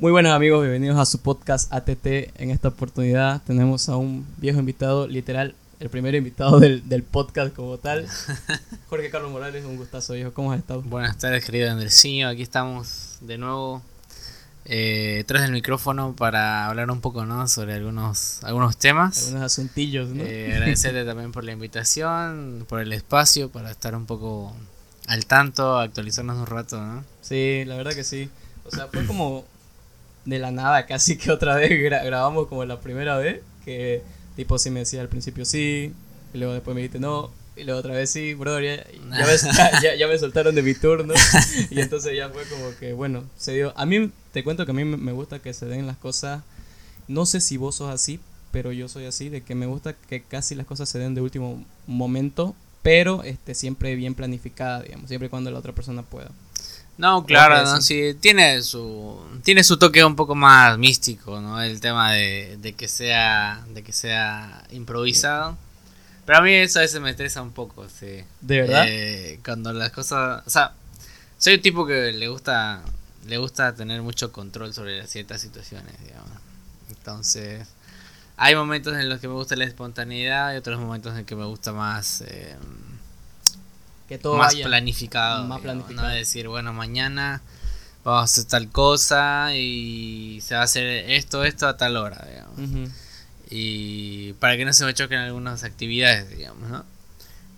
Muy buenos amigos, bienvenidos a su podcast ATT. En esta oportunidad tenemos a un viejo invitado, literal, el primer invitado del, del podcast como tal. Jorge Carlos Morales, un gustazo viejo, ¿cómo has estado? Buenas tardes querido Andresinho, aquí estamos de nuevo eh, tras del micrófono para hablar un poco ¿no? sobre algunos, algunos temas. Algunos asuntillos, ¿no? Eh, agradecerte también por la invitación, por el espacio, para estar un poco al tanto, actualizarnos un rato, ¿no? Sí, la verdad que sí. O sea, fue como de la nada casi que otra vez grabamos como la primera vez, que tipo sí me decía al principio sí, y luego después me dijiste no, y luego otra vez sí, brother, ya, ya, me soltaron de mi turno, y entonces ya fue como que, bueno, se dio. A mí, te cuento que a mí me gusta que se den las cosas, no sé si vos sos así, pero yo soy así, de que me gusta que casi las cosas se den de último momento, pero este siempre bien planificada, digamos, siempre cuando la otra persona pueda. No, claro, no, sí, tiene su tiene su toque un poco más místico, ¿no? El tema de, de que sea de que sea improvisado. Pero a mí eso a veces me estresa un poco, sí. ¿De verdad? Eh, cuando las cosas, o sea, soy un tipo que le gusta le gusta tener mucho control sobre ciertas situaciones, digamos. Entonces, hay momentos en los que me gusta la espontaneidad y otros momentos en que me gusta más eh, que todo más planificado. Más planificado. ¿no? decir, bueno, mañana vamos a hacer tal cosa y se va a hacer esto, esto a tal hora, digamos. Y para que no se me choquen algunas actividades, digamos, ¿no?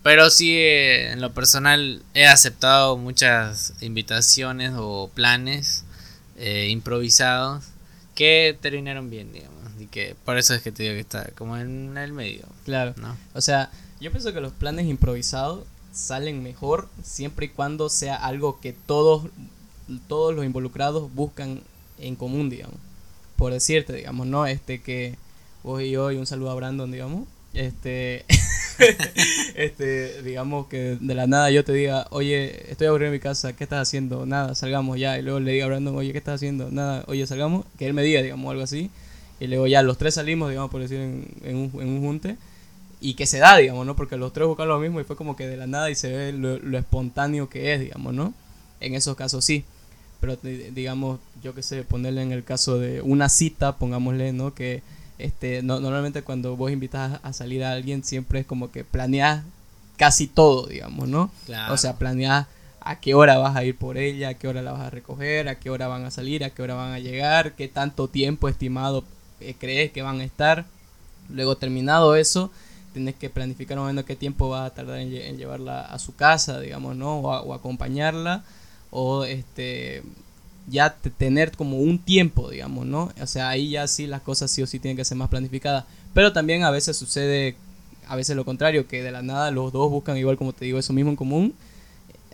Pero sí, eh, en lo personal, he aceptado muchas invitaciones o planes eh, improvisados que terminaron bien, digamos. Y que por eso es que te digo que está como en el medio. Claro. ¿no? O sea, yo pienso que los planes improvisados salen mejor siempre y cuando sea algo que todos, todos los involucrados buscan en común, digamos. Por decirte, digamos, ¿no? Este que vos y yo un saludo a Brandon, digamos. Este, este, digamos que de la nada yo te diga, oye, estoy aburrido en mi casa, ¿qué estás haciendo? Nada, salgamos ya. Y luego le diga a Brandon, oye, ¿qué estás haciendo? Nada, oye, salgamos. Que él me diga, digamos, algo así. Y luego ya los tres salimos, digamos, por decir, en, un, en un junte y que se da, digamos, ¿no? Porque los tres buscan lo mismo y fue como que de la nada y se ve lo, espontáneo que es, digamos, ¿no? En esos casos sí. Pero digamos, yo qué sé, ponerle en el caso de una cita, pongámosle, ¿no? Que este, no, normalmente cuando vos invitas a salir a alguien siempre es como que planeas casi todo, digamos, ¿no? O sea, planeas a qué hora vas a ir por ella, a qué hora la vas a recoger, a qué hora van a salir, a qué hora van a llegar, qué tanto tiempo estimado eh, crees que van a estar. Luego terminado eso, tienes que planificar un momento qué tiempo va a tardar en, llevarla a su casa, digamos, ¿no? O, acompañarla, o este ya tener como un tiempo, digamos, ¿no? O sea, ahí ya sí las cosas sí o sí tienen que ser más planificadas. Pero también a veces sucede, a veces lo contrario, que de la nada los dos buscan igual como te digo, eso mismo en común.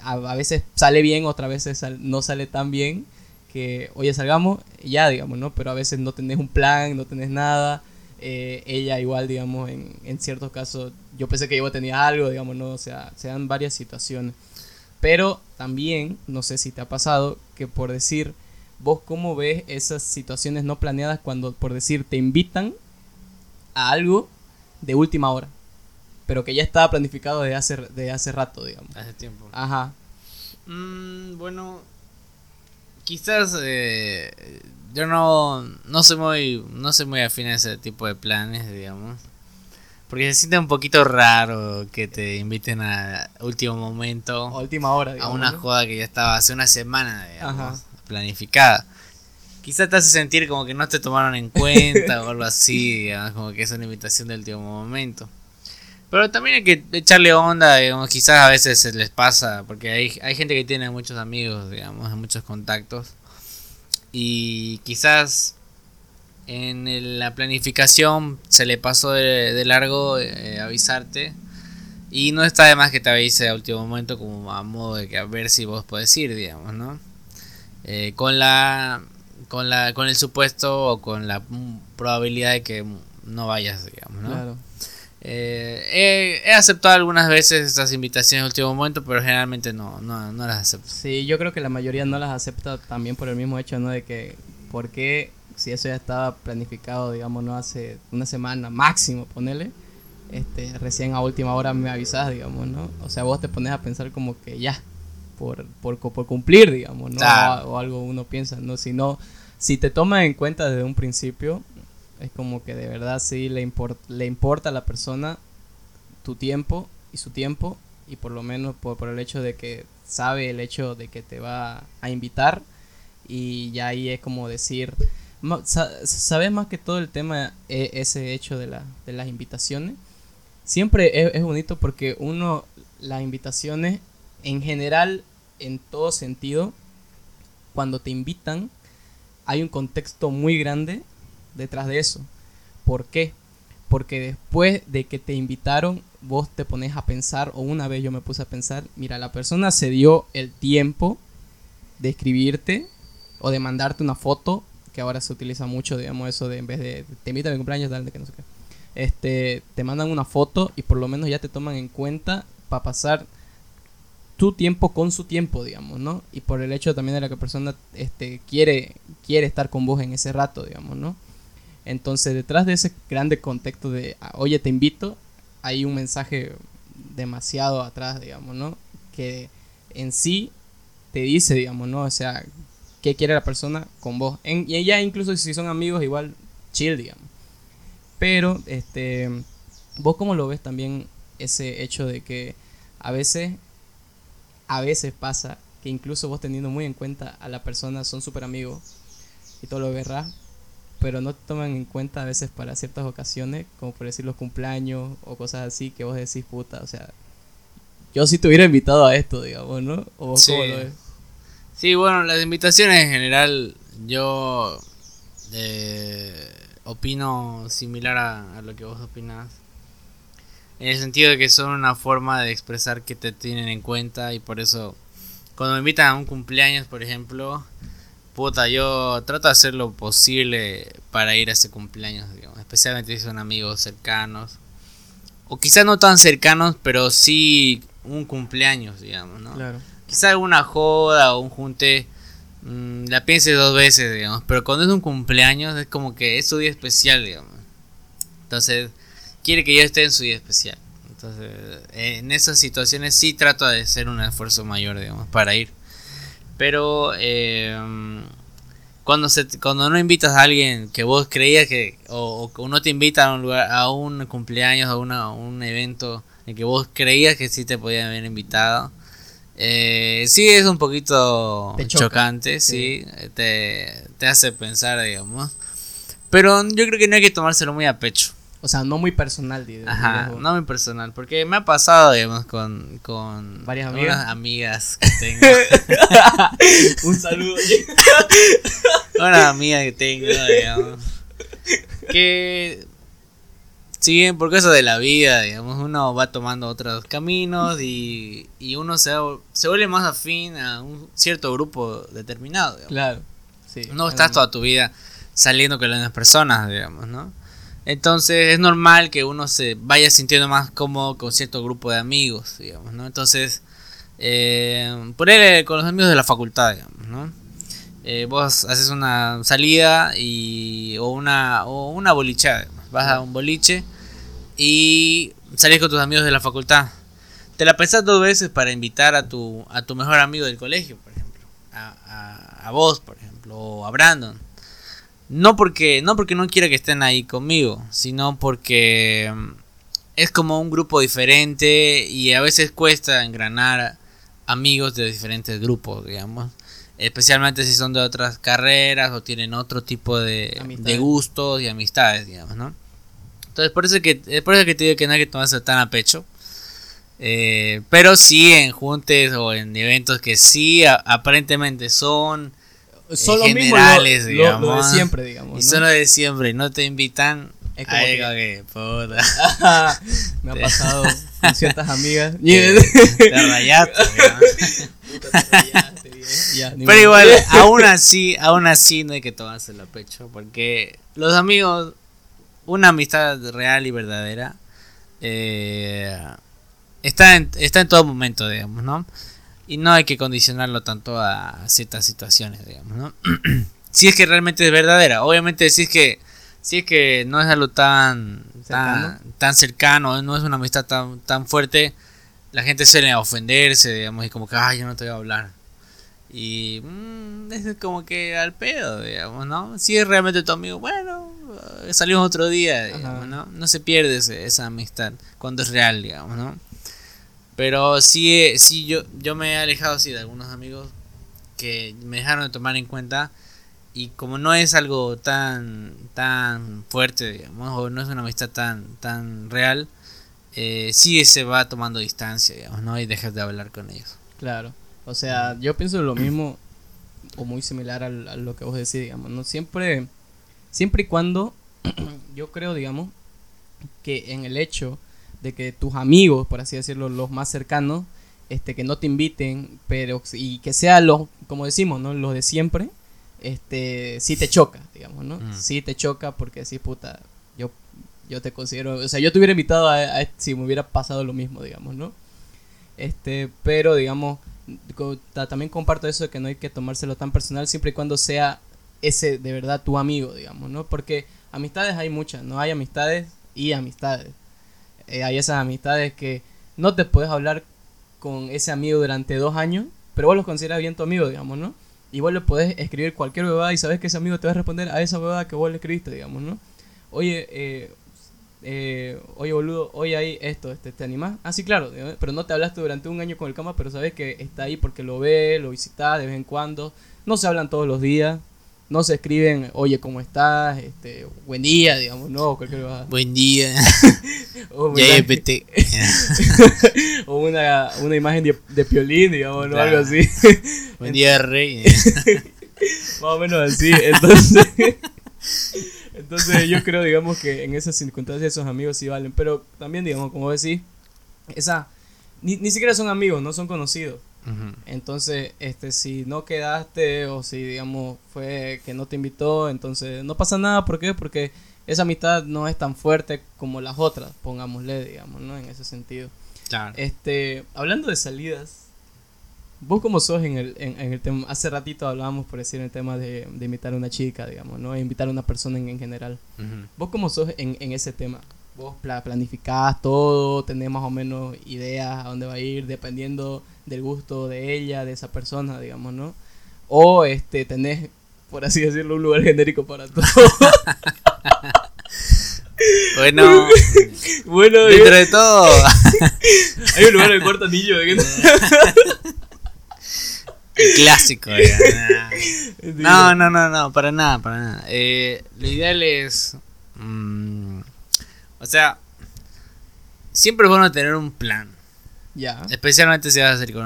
A, veces sale bien, otras veces no sale tan bien que, oye, salgamos, ya, digamos, ¿no? Pero a veces no tenés un plan, no tenés nada eh, ella igual, digamos, en, en, ciertos casos, yo pensé que yo tenía algo, digamos, no, o sea, se dan varias situaciones. Pero también, no sé si te ha pasado, que por decir, vos cómo ves esas situaciones no planeadas cuando, por decir, te invitan a algo de última hora, pero que ya estaba planificado de hace, de hace rato, digamos. Hace tiempo. Ajá. Mm, bueno, quizás eh, yo no, no soy muy no soy muy afín a ese tipo de planes, digamos. Porque se siente un poquito raro que te inviten a último momento. A última hora, digamos, A una joda que ya estaba hace una semana, digamos, planificada. Quizás te hace sentir como que no te tomaron en cuenta o algo así, digamos, como que es una invitación del último momento. Pero también hay que echarle onda, digamos, quizás a veces se les pasa, porque hay, hay gente que tiene muchos amigos, digamos, muchos contactos. Y quizás en la planificación se le pasó de, largo eh, avisarte. Y no está de más que te avise a último momento como a modo de que a ver si vos podés ir, digamos, ¿no? Eh, con la con la con el supuesto o con la probabilidad de que no vayas, digamos, ¿no? Claro. Eh, he, aceptado algunas veces estas invitaciones en último momento, pero generalmente no, no, no, las acepto. Sí, yo creo que la mayoría no las acepta también por el mismo hecho, ¿no? De que, ¿por qué si eso ya estaba planificado, digamos, no hace una semana máximo, ponele, este, recién a última hora me avisas, digamos, ¿no? O sea, vos te pones a pensar como que ya, por, por, por cumplir, digamos, ¿no? O, algo uno piensa, ¿no? Sino, si te toman en cuenta desde un principio, es como que de verdad sí le, le importa a la persona tu tiempo y su tiempo, y por lo menos por, el hecho de que sabe el hecho de que te va a invitar, y ya ahí es como decir, ¿sabes más que todo el tema, e, ese hecho de, la, de las invitaciones? Siempre es bonito porque uno, las invitaciones en general, en todo sentido, cuando te invitan, hay un contexto muy grande detrás de eso. ¿Por qué? Porque después de que te invitaron, vos te pones a pensar, o una vez yo me puse a pensar, mira, la persona se dio el tiempo de escribirte o de mandarte una foto, que ahora se utiliza mucho, digamos, eso de en vez de te invito a mi cumpleaños, tal, de que no sé qué. Este, te mandan una foto y por lo menos ya te toman en cuenta para pasar tu tiempo con su tiempo, digamos, ¿no? Y por el hecho también de la que la persona este, quiere, quiere estar con vos en ese rato, digamos, ¿no? Entonces, detrás de ese grande contexto de, ah, oye, te invito, hay un mensaje demasiado atrás, digamos, ¿no? Que en sí te dice, digamos, ¿no? O sea, qué quiere la persona con vos. Y ella incluso si son amigos, igual chill, digamos. Pero, este, vos cómo lo ves también ese hecho de que a veces a veces pasa que incluso vos teniendo muy en cuenta a la persona, son súper amigos y todo lo verás, pero no te toman en cuenta a veces para ciertas ocasiones, como por decir los cumpleaños o cosas así, que vos decís, puta, o sea, yo sí te hubiera invitado a esto, digamos, ¿no? ¿O sí. Sí, bueno, las invitaciones en general, yo eh, opino similar a, a lo que vos opinás. En el sentido de que son una forma de expresar que te tienen en cuenta y por eso cuando me invitan a un cumpleaños, por ejemplo, puta, yo trato de hacer lo posible para ir a ese cumpleaños, digamos, especialmente si son amigos cercanos. O quizás no tan cercanos, pero sí un cumpleaños, digamos, ¿no? Claro. Quizás alguna joda o un junte mmm, la piense dos veces, digamos, pero cuando es un cumpleaños es como que es su día especial, digamos. Entonces, quiere que yo esté en su día especial. Entonces, en esas situaciones sí trato de hacer un esfuerzo mayor, digamos, para ir. Pero eh, cuando se, cuando no invitas a alguien que vos creías que o, o no te invita a un lugar, a un cumpleaños, a, una, un evento en que vos creías que sí te podían haber invitado, eh, sí es un poquito chocante, sí, te, te hace pensar, digamos. Pero yo creo que no hay que tomárselo muy a pecho. O sea, no muy personal, digamos. Ajá, no muy personal. Porque me ha pasado, digamos, con, con varias amigas. amigas que tengo. Un saludo. Una amiga que tengo, digamos. Que siguen por cosas de la vida, digamos. Uno va tomando otros caminos y, y uno se, se vuelve más afín a un cierto grupo determinado, digamos. Claro, sí. No estás toda tu vida saliendo con las mismas personas, digamos, ¿no? Entonces es normal que uno se vaya sintiendo más cómodo con cierto grupo de amigos, digamos, ¿no? Entonces, eh, con los amigos de la facultad, digamos, ¿no? Eh, vos haces una salida y, o una, o una bolichada, vas a un boliche y salís con tus amigos de la facultad. Te la pensás dos veces para invitar a tu, a tu mejor amigo del colegio, por ejemplo, a, a, a vos, por ejemplo, o a Brandon no porque, no porque no quiera que estén ahí conmigo, sino porque mm, es como un grupo diferente y a veces cuesta engranar amigos de diferentes grupos, digamos. Especialmente si son de otras carreras o tienen otro tipo de, de gustos y amistades, digamos, ¿no? Entonces, por eso, que, es por eso que te digo que no hay que tomarse tan a pecho. Eh, pero sí en juntes o en eventos que sí aparentemente son son los generales, digamos. Lo, de siempre, digamos. Y son lo de siempre, no te invitan. Es como que, puta. Me ha pasado con ciertas amigas. Te, te rayaste, Pero igual, aún así, aún así no hay que tomárselo a pecho. Porque los amigos, una amistad real y verdadera, eh, está, en, está en todo momento, digamos, ¿no? Y no hay que condicionarlo tanto a ciertas situaciones, digamos, ¿no? si es que realmente es verdadera. Obviamente, si es que, si es que no es algo tan, tan, cercano, no es una amistad tan, tan fuerte, la gente suele ofenderse, digamos, y como que, ay, yo no te voy a hablar. Y mm, es como que al pedo, digamos, ¿no? Si es realmente tu amigo, bueno, eh, salimos otro día, digamos, ¿no? No se pierde esa amistad cuando es real, digamos, ¿no? Pero sí, sí yo, yo me he alejado así de algunos amigos que me dejaron de tomar en cuenta. Y como no es algo tan tan fuerte digamos o no es una amistad tan tan real eh, sí se va tomando distancia digamos no y dejas de hablar con ellos. Claro. O sea yo pienso lo mismo o muy similar a, lo que vos decís digamos no siempre siempre y cuando yo creo digamos que en el hecho de que tus amigos por así decirlo los más cercanos este que no te inviten pero y que sea los como decimos no los de siempre este, sí te choca, digamos, ¿no? Mm. Sí te choca porque sí, puta, yo, yo te considero, o sea, yo te hubiera invitado a, si me hubiera pasado lo mismo, digamos, ¿no? Este, pero digamos, también comparto eso de que no hay que tomárselo tan personal siempre y cuando sea ese de verdad tu amigo, digamos, ¿no? Porque amistades hay muchas, no hay amistades y amistades. Eh, hay esas amistades que no te puedes hablar con ese amigo durante dos años, pero vos los consideras bien tu amigo, digamos, ¿no? Y vos le podés escribir cualquier bebada y sabes que ese amigo te va a responder a esa bebada que vos le escribiste, digamos, ¿no? Oye, eh, eh, oye boludo, hoy hay esto, este, ¿te animás? Ah, sí, claro, pero no te hablaste durante un año con el cama, pero sabes que está ahí porque lo ve, lo visita de vez en cuando. No se hablan todos los días, no se escriben, oye, ¿cómo estás? Este, buen día, digamos, no, cualquier cosa. Buen día. o, o una, una imagen de, de piolín, digamos, ¿no? algo así. buen día, rey. Más o menos así, entonces... entonces yo creo, digamos, que en esas circunstancias esos amigos sí valen, pero también, digamos, como decís, esa... Ni, ni siquiera son amigos, no son conocidos. Entonces, este, si no quedaste o si, digamos, fue que no te invitó, entonces no pasa nada. ¿Por qué? Porque esa amistad no es tan fuerte como las otras, pongámosle, digamos, ¿no? En ese sentido. Claro. Este, hablando de salidas, vos como sos en el, en, el tema, hace ratito hablábamos, por decir, el tema de, invitar a una chica, digamos, ¿no? invitar a una persona en, general. Vos como sos en, en ese tema vos planificás todo, tenés más o menos ideas a dónde va a ir, dependiendo del gusto de ella, de esa persona, digamos, ¿no? O este tenés, por así decirlo, un lugar genérico para todo. bueno, bueno, dentro de todo. Hay un lugar en el cuarto anillo. El clásico. No, no, no, no, para nada, para nada. Eh, lo ideal es... Mm, o sea, siempre es bueno tener un plan. Ya. Especialmente si vas a salir con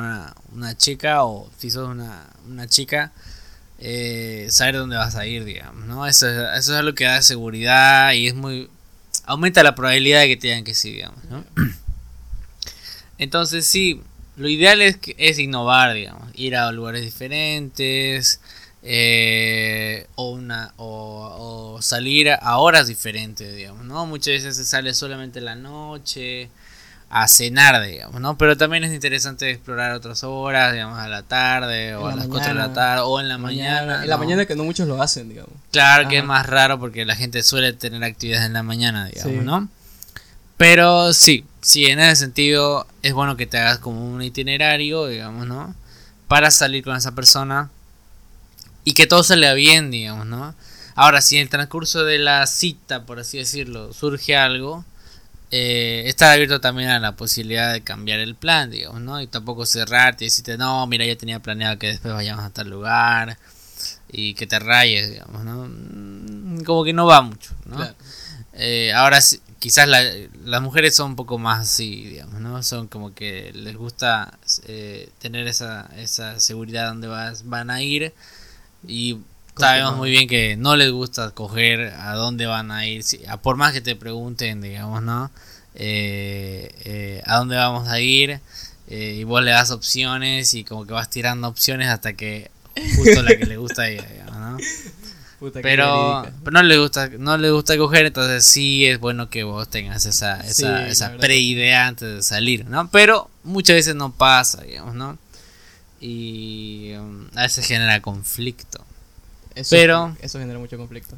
una, chica o si sos una, chica, eh, saber dónde vas a ir, digamos, ¿no? Eso, eso es algo que da seguridad y es muy... aumenta la probabilidad de que te digan que sí, digamos, ¿no? Entonces sí, lo ideal es, es innovar, digamos, ir a lugares diferentes, eh, o, una, o, salir a horas diferentes, digamos, ¿no? Muchas veces se sale solamente en la noche a cenar, digamos, ¿no? Pero también es interesante explorar otras horas, digamos, a la tarde o a las 4 de la tarde o en la mañana. En la mañana que no muchos lo hacen, digamos. Claro que es más raro porque la gente suele tener actividades en la mañana, digamos, ¿no? Pero sí, sí, en ese sentido es bueno que te hagas como un itinerario, digamos, ¿no? Para salir con esa persona y que todo salga bien, digamos, ¿no? Ahora, si en el transcurso de la cita, por así decirlo, surge algo, eh, está abierto también a la posibilidad de cambiar el plan, digamos, ¿no? Y tampoco cerrarte y decirte, no, mira, yo tenía planeado que después vayamos a tal lugar y que te rayes, digamos, ¿no? Mm, como que no va mucho, ¿no? Eh, ahora, quizás las mujeres son un poco más así, digamos, ¿no? Son como que les gusta eh, tener esa, esa seguridad donde vas, van a ir y sabemos muy bien que no les gusta coger a dónde van a ir, por más que te pregunten, digamos, ¿no? Eh, eh, a dónde vamos a ir eh, y vos le das opciones y como que vas tirando opciones hasta que justo la que le gusta a ella, digamos, ¿no? pero, no le gusta no le gusta coger entonces sí es bueno que vos tengas esa esa, esa preidea antes de salir no pero muchas veces no pasa digamos no y um, a veces genera conflicto. Eso, pero eso genera mucho conflicto.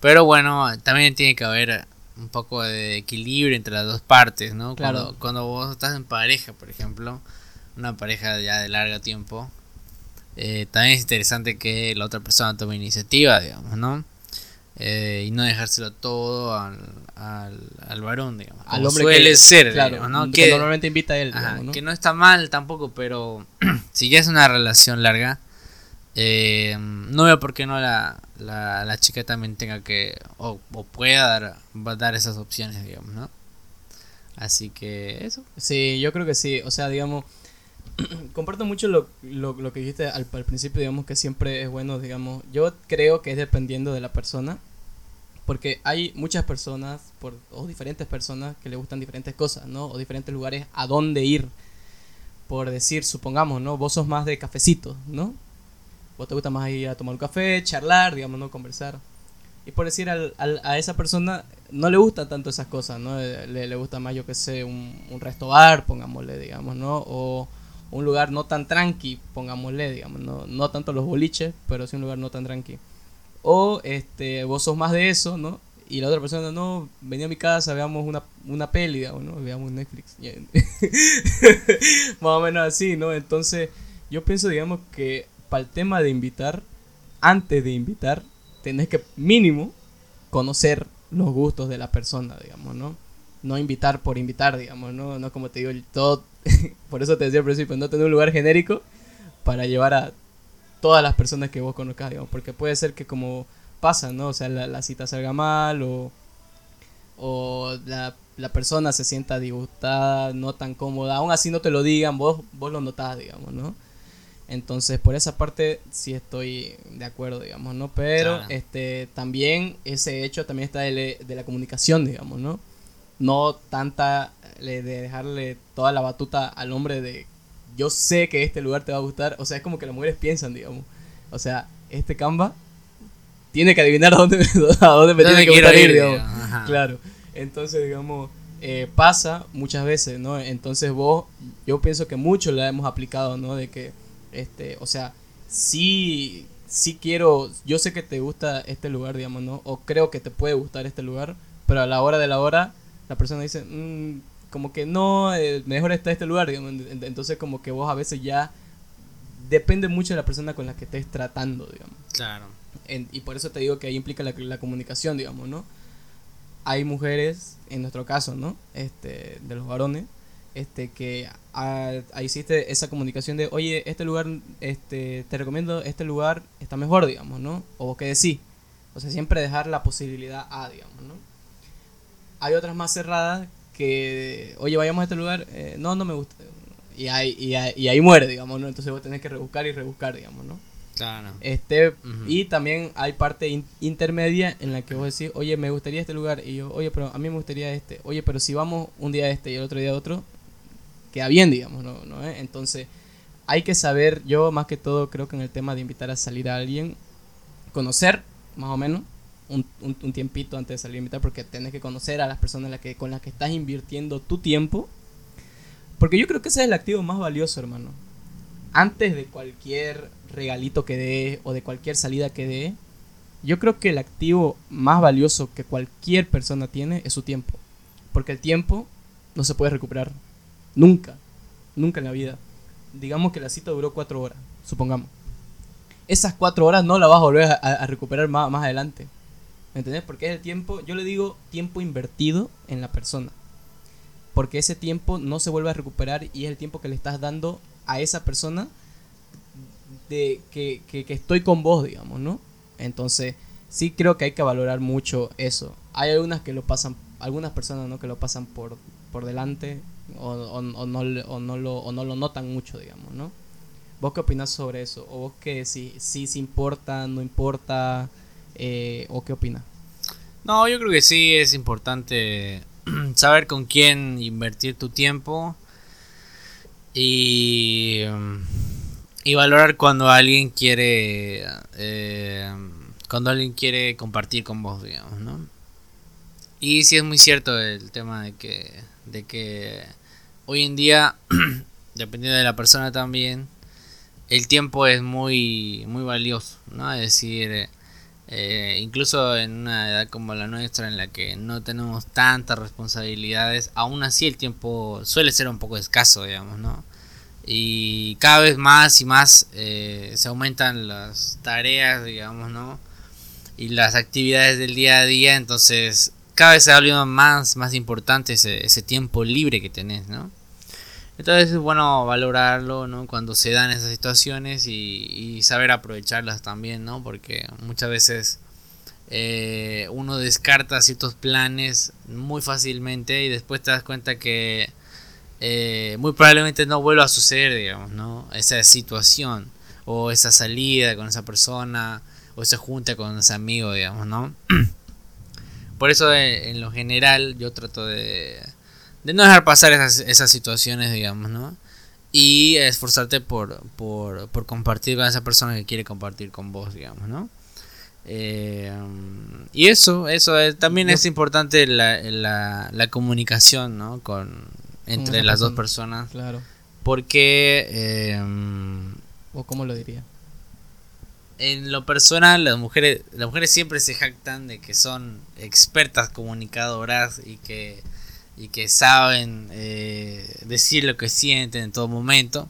Pero bueno, también tiene que haber un poco de equilibrio entre las dos partes, ¿no? Claro. Cuando, cuando vos estás en pareja, por ejemplo, una pareja ya de largo tiempo, eh, también es interesante que la otra persona tome iniciativa, digamos, ¿no? Eh, y no dejárselo todo al, al, al varón, digamos. Al hombre suele que- ser, claro, digamos, ¿no? que Que, normalmente invita a él, ajá, digamos, ¿no? que no está mal tampoco, pero si ya es una relación larga, eh, no veo por qué no la, la, la chica también tenga que, o, o pueda dar, va a dar esas opciones, digamos, ¿no? Así que eso. Sí, yo creo que sí. O sea, digamos, comparto mucho lo, lo, lo que dijiste al, al principio, digamos, que siempre es bueno, digamos. Yo creo que es dependiendo de la persona. Porque hay muchas personas, por, o diferentes personas, que le gustan diferentes cosas, ¿no? O diferentes lugares a dónde ir. Por decir, supongamos, ¿no? Vos sos más de cafecito, ¿no? Vos te gusta más ir a tomar un café, charlar, digamos, ¿no? Conversar. Y por decir, a esa persona no le gustan tanto esas cosas, ¿no? Eh, Le, le gusta más, yo que sé, un, un resto bar, pongámosle, digamos, ¿no? O un lugar no tan tranqui, pongámosle, digamos, ¿no? No tanto los boliches, pero sí un lugar no tan tranqui. O este, vos sos más de eso, ¿no? Y la otra persona, no, venía a mi casa, veamos una, una peli, digamos, ¿no? Veamos Netflix. más o menos así, ¿no? Entonces, yo pienso, digamos, que para el tema de invitar, antes de invitar, tenés que mínimo conocer los gustos de la persona, digamos, ¿no? No invitar por invitar, digamos, ¿no? No como te digo, todo, por eso te decía al principio, no tener un lugar genérico para llevar a todas las personas que vos conozcas, digamos, porque puede ser que como pasa, ¿no? O sea, la, la cita salga mal o, o la, la persona se sienta disgustada, no tan cómoda, aún así no te lo digan, vos, vos lo notás, digamos, ¿no? Entonces, por esa parte sí estoy de acuerdo, digamos, ¿no? Pero Claro. este también ese hecho también está de, de la comunicación, digamos, ¿no? No tanta le- de dejarle toda la batuta al hombre de yo sé que este lugar te va a gustar, o sea, es como que las mujeres piensan, digamos. O sea, este Canva tiene que adivinar a dónde, a dónde me ¿Dónde tiene que gustar ir, ir, digamos. digamos? Ajá. Claro. Entonces, digamos, eh, pasa muchas veces, ¿no? Entonces vos, yo pienso que mucho la hemos aplicado, ¿no? De que, este, o sea, sí, sí quiero, yo sé que te gusta este lugar, digamos, ¿no? O creo que te puede gustar este lugar, pero a la hora de la hora, la persona dice, "Mm, como que no, eh, mejor está este lugar, digamos. Entonces, como que vos a veces ya depende mucho de la persona con la que estés tratando, digamos. Claro. En- y por eso te digo que ahí implica la, la comunicación, digamos, ¿no? Hay mujeres, en nuestro caso, ¿no? Este, de los varones, este, que existe esa comunicación de, oye, este lugar, este, te recomiendo, este lugar está mejor, digamos, ¿no? O vos qué decís. O sea, siempre dejar la posibilidad a, digamos, ¿no? Hay otras más cerradas que, oye, vayamos a este lugar, eh, no, no me gusta. Y ahí, y, ahí, y ahí muere, digamos, ¿no? Entonces vos tenés que rebuscar y rebuscar, digamos, ¿no? Claro. Este, y también hay parte in- intermedia en la que vos decís, oye, me gustaría este lugar. Y yo, oye, pero a mí me gustaría este. Oye, pero si vamos un día a este y el otro día a otro, queda bien, digamos, ¿no? ¿no eh? Entonces, hay que saber, yo más que todo creo que en el tema de invitar a salir a alguien, conocer, más o menos, un, un, un tiempito antes de salir a invitar, porque tenés que conocer a las personas la que, con las que estás invirtiendo tu tiempo. Porque yo creo que ese es el activo más valioso, hermano. Antes de cualquier regalito que dé o de cualquier salida que dé, yo creo que el activo más valioso que cualquier persona tiene es su tiempo. Porque el tiempo no se puede recuperar. Nunca. Nunca en la vida. Digamos que la cita duró cuatro horas, supongamos. Esas cuatro horas no la vas a volver a, recuperar más, más adelante. ¿Me entendés? Porque es el tiempo, yo le digo tiempo invertido en la persona. Porque ese tiempo no se vuelve a recuperar y es el tiempo que le estás dando a esa persona de que, que, que estoy con vos, digamos, ¿no? Entonces, sí creo que hay que valorar mucho eso. Hay algunas que lo pasan, algunas personas, ¿no? Que lo pasan por, por delante o, no, lo, no lo notan mucho, digamos, ¿no? ¿Vos qué opinás sobre eso? ¿O vos qué si, si, si importa, no importa? Eh, ¿O qué opinas? No, yo creo que sí es importante saber con quién invertir tu tiempo y, mm, y valorar cuando alguien quiere eh, cuando alguien quiere compartir con vos, digamos, ¿no? Y sí es muy cierto el tema de que de que hoy en día dependiendo de la persona también el tiempo es muy muy valioso, ¿no? Es decir, eh, incluso en una edad como la nuestra en la que no tenemos tantas responsabilidades, aún así el tiempo suele ser un poco escaso, digamos, ¿no? Y cada vez más y más eh, se aumentan las tareas, digamos, ¿no? Y las actividades del día a día, entonces cada vez se volviendo más, más importante ese, ese tiempo libre que tenés, ¿no? Entonces es bueno valorarlo, ¿no? Cuando se dan esas situaciones y, saber aprovecharlas también, ¿no? Porque muchas veces eh, uno descarta ciertos planes muy fácilmente y después te das cuenta que eh, muy probablemente no vuelva a suceder, digamos, ¿no? Esa situación o esa salida con esa persona o esa junta con ese amigo, digamos, ¿no? Por eso eh, en lo general yo trato de de no dejar pasar esas, esas situaciones, digamos, ¿no? Y esforzarte por, por, por, compartir con esa persona que quiere compartir con vos, digamos, ¿no? Eh, y eso, eso también es importante la, la, la, comunicación, ¿no? Con, entre las dos personas. Claro. Porque... Eh, ¿O cómo lo diría? En lo personal, las mujeres, las mujeres siempre se jactan de que son expertas comunicadoras y que y que saben eh, decir lo que sienten en todo momento.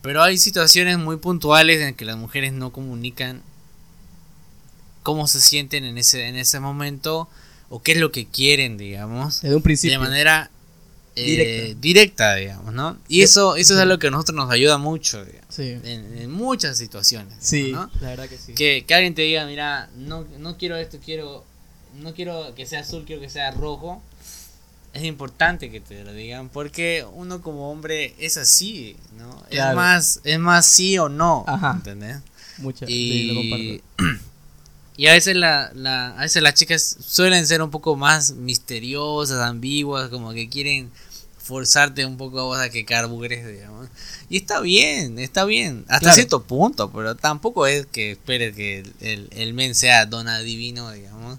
Pero hay situaciones muy puntuales en que las mujeres no comunican cómo se sienten en ese, en ese momento o qué es lo que quieren, digamos. Desde un principio. De manera eh, directa. digamos, ¿no? Y eso, eso es algo que a nosotros nos ayuda mucho, en, muchas situaciones. Sí, la verdad que sí. Que, que, alguien te diga, mira, no, no quiero esto, quiero, no quiero que sea azul, quiero que sea rojo es importante que te lo digan porque uno como hombre es así, ¿no? Es más es más sí o no, ¿entendés? Muchas, y, y a veces la, la, a veces las chicas suelen ser un poco más misteriosas, ambiguas, como que quieren forzarte un poco a que carbures, digamos. Y está bien, está bien, hasta cierto punto, pero tampoco es que esperes que el, el men sea don adivino, digamos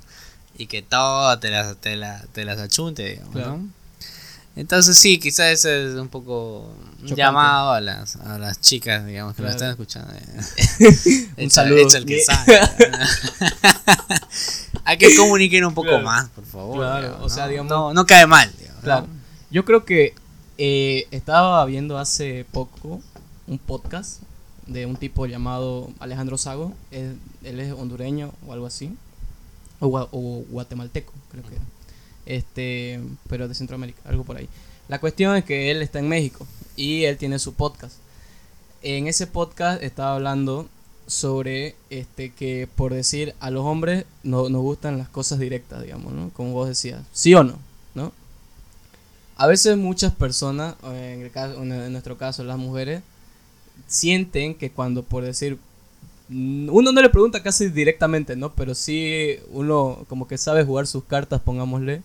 y que todo te las, te, la, te las achunte, digamos, ¿no? Entonces sí, quizás ese es un poco un llamado a las, a las chicas, digamos, que lo están escuchando. un saludo. el que sabe. Hay que comuniquen un poco más, por favor. Claro, o sea, digamos, no, no cae mal. Digamos, claro. Yo creo que eh, estaba viendo hace poco un podcast de un tipo llamado Alejandro Sago. él es hondureño o algo así o, guatemalteco, creo que Este, pero de Centroamérica, algo por ahí. La cuestión es que él está en México y él tiene su podcast. En ese podcast estaba hablando sobre este que por decir a los hombres no, nos gustan las cosas directas, digamos, ¿no? Como vos decías, sí o no, ¿no? A veces muchas personas, en, el caso, en nuestro caso las mujeres, sienten que cuando por decir uno no le pregunta casi directamente, ¿no? Pero sí uno como que sabe jugar sus cartas, pongámosle.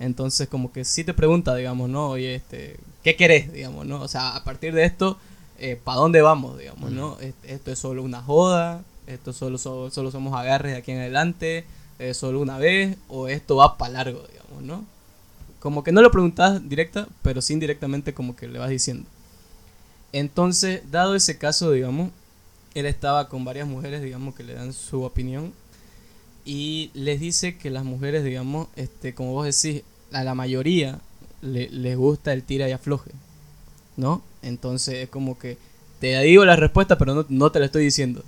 Entonces como que sí te pregunta, digamos, ¿no? Oye, este, ¿qué querés, digamos, ¿no? O sea, a partir de esto, eh, ¿para dónde vamos, digamos, ¿no? Esto es solo una joda, esto solo, solo, solo somos agarres de aquí en adelante, solo una vez, o esto va para largo, digamos, ¿no? Como que no lo preguntas directa, pero sí indirectamente como que le vas diciendo. Entonces, dado ese caso, digamos, él estaba con varias mujeres, digamos, que le dan su opinión y les dice que las mujeres, digamos, este, como vos decís, a la mayoría le, les gusta el tira y afloje, ¿no? Entonces es como que te digo la respuesta, pero no, no te la estoy diciendo.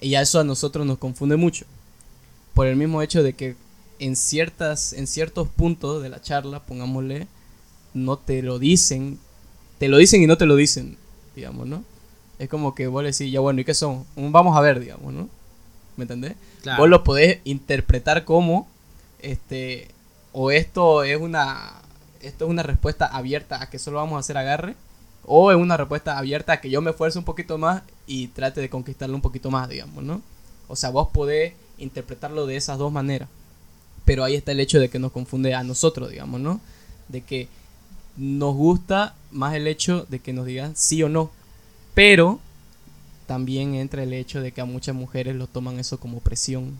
Y a eso a nosotros nos confunde mucho. Por el mismo hecho de que en, ciertas, en ciertos puntos de la charla, pongámosle, no te lo dicen, te lo dicen y no te lo dicen, digamos, ¿no? Es como que vos le decís, ya bueno, ¿y qué son? Vamos a ver, digamos, ¿no? ¿Me entendés? Vos lo podés interpretar como, este, o esto es una, esto es una respuesta abierta a que solo vamos a hacer agarre, o es una respuesta abierta a que yo me esfuerce un poquito más y trate de conquistarlo un poquito más, digamos, ¿no? O sea, vos podés interpretarlo de esas dos maneras. Pero ahí está el hecho de que nos confunde a nosotros, digamos, ¿no? De que nos gusta más el hecho de que nos digan sí o no. Pero también entra el hecho de que a muchas mujeres lo toman eso como presión.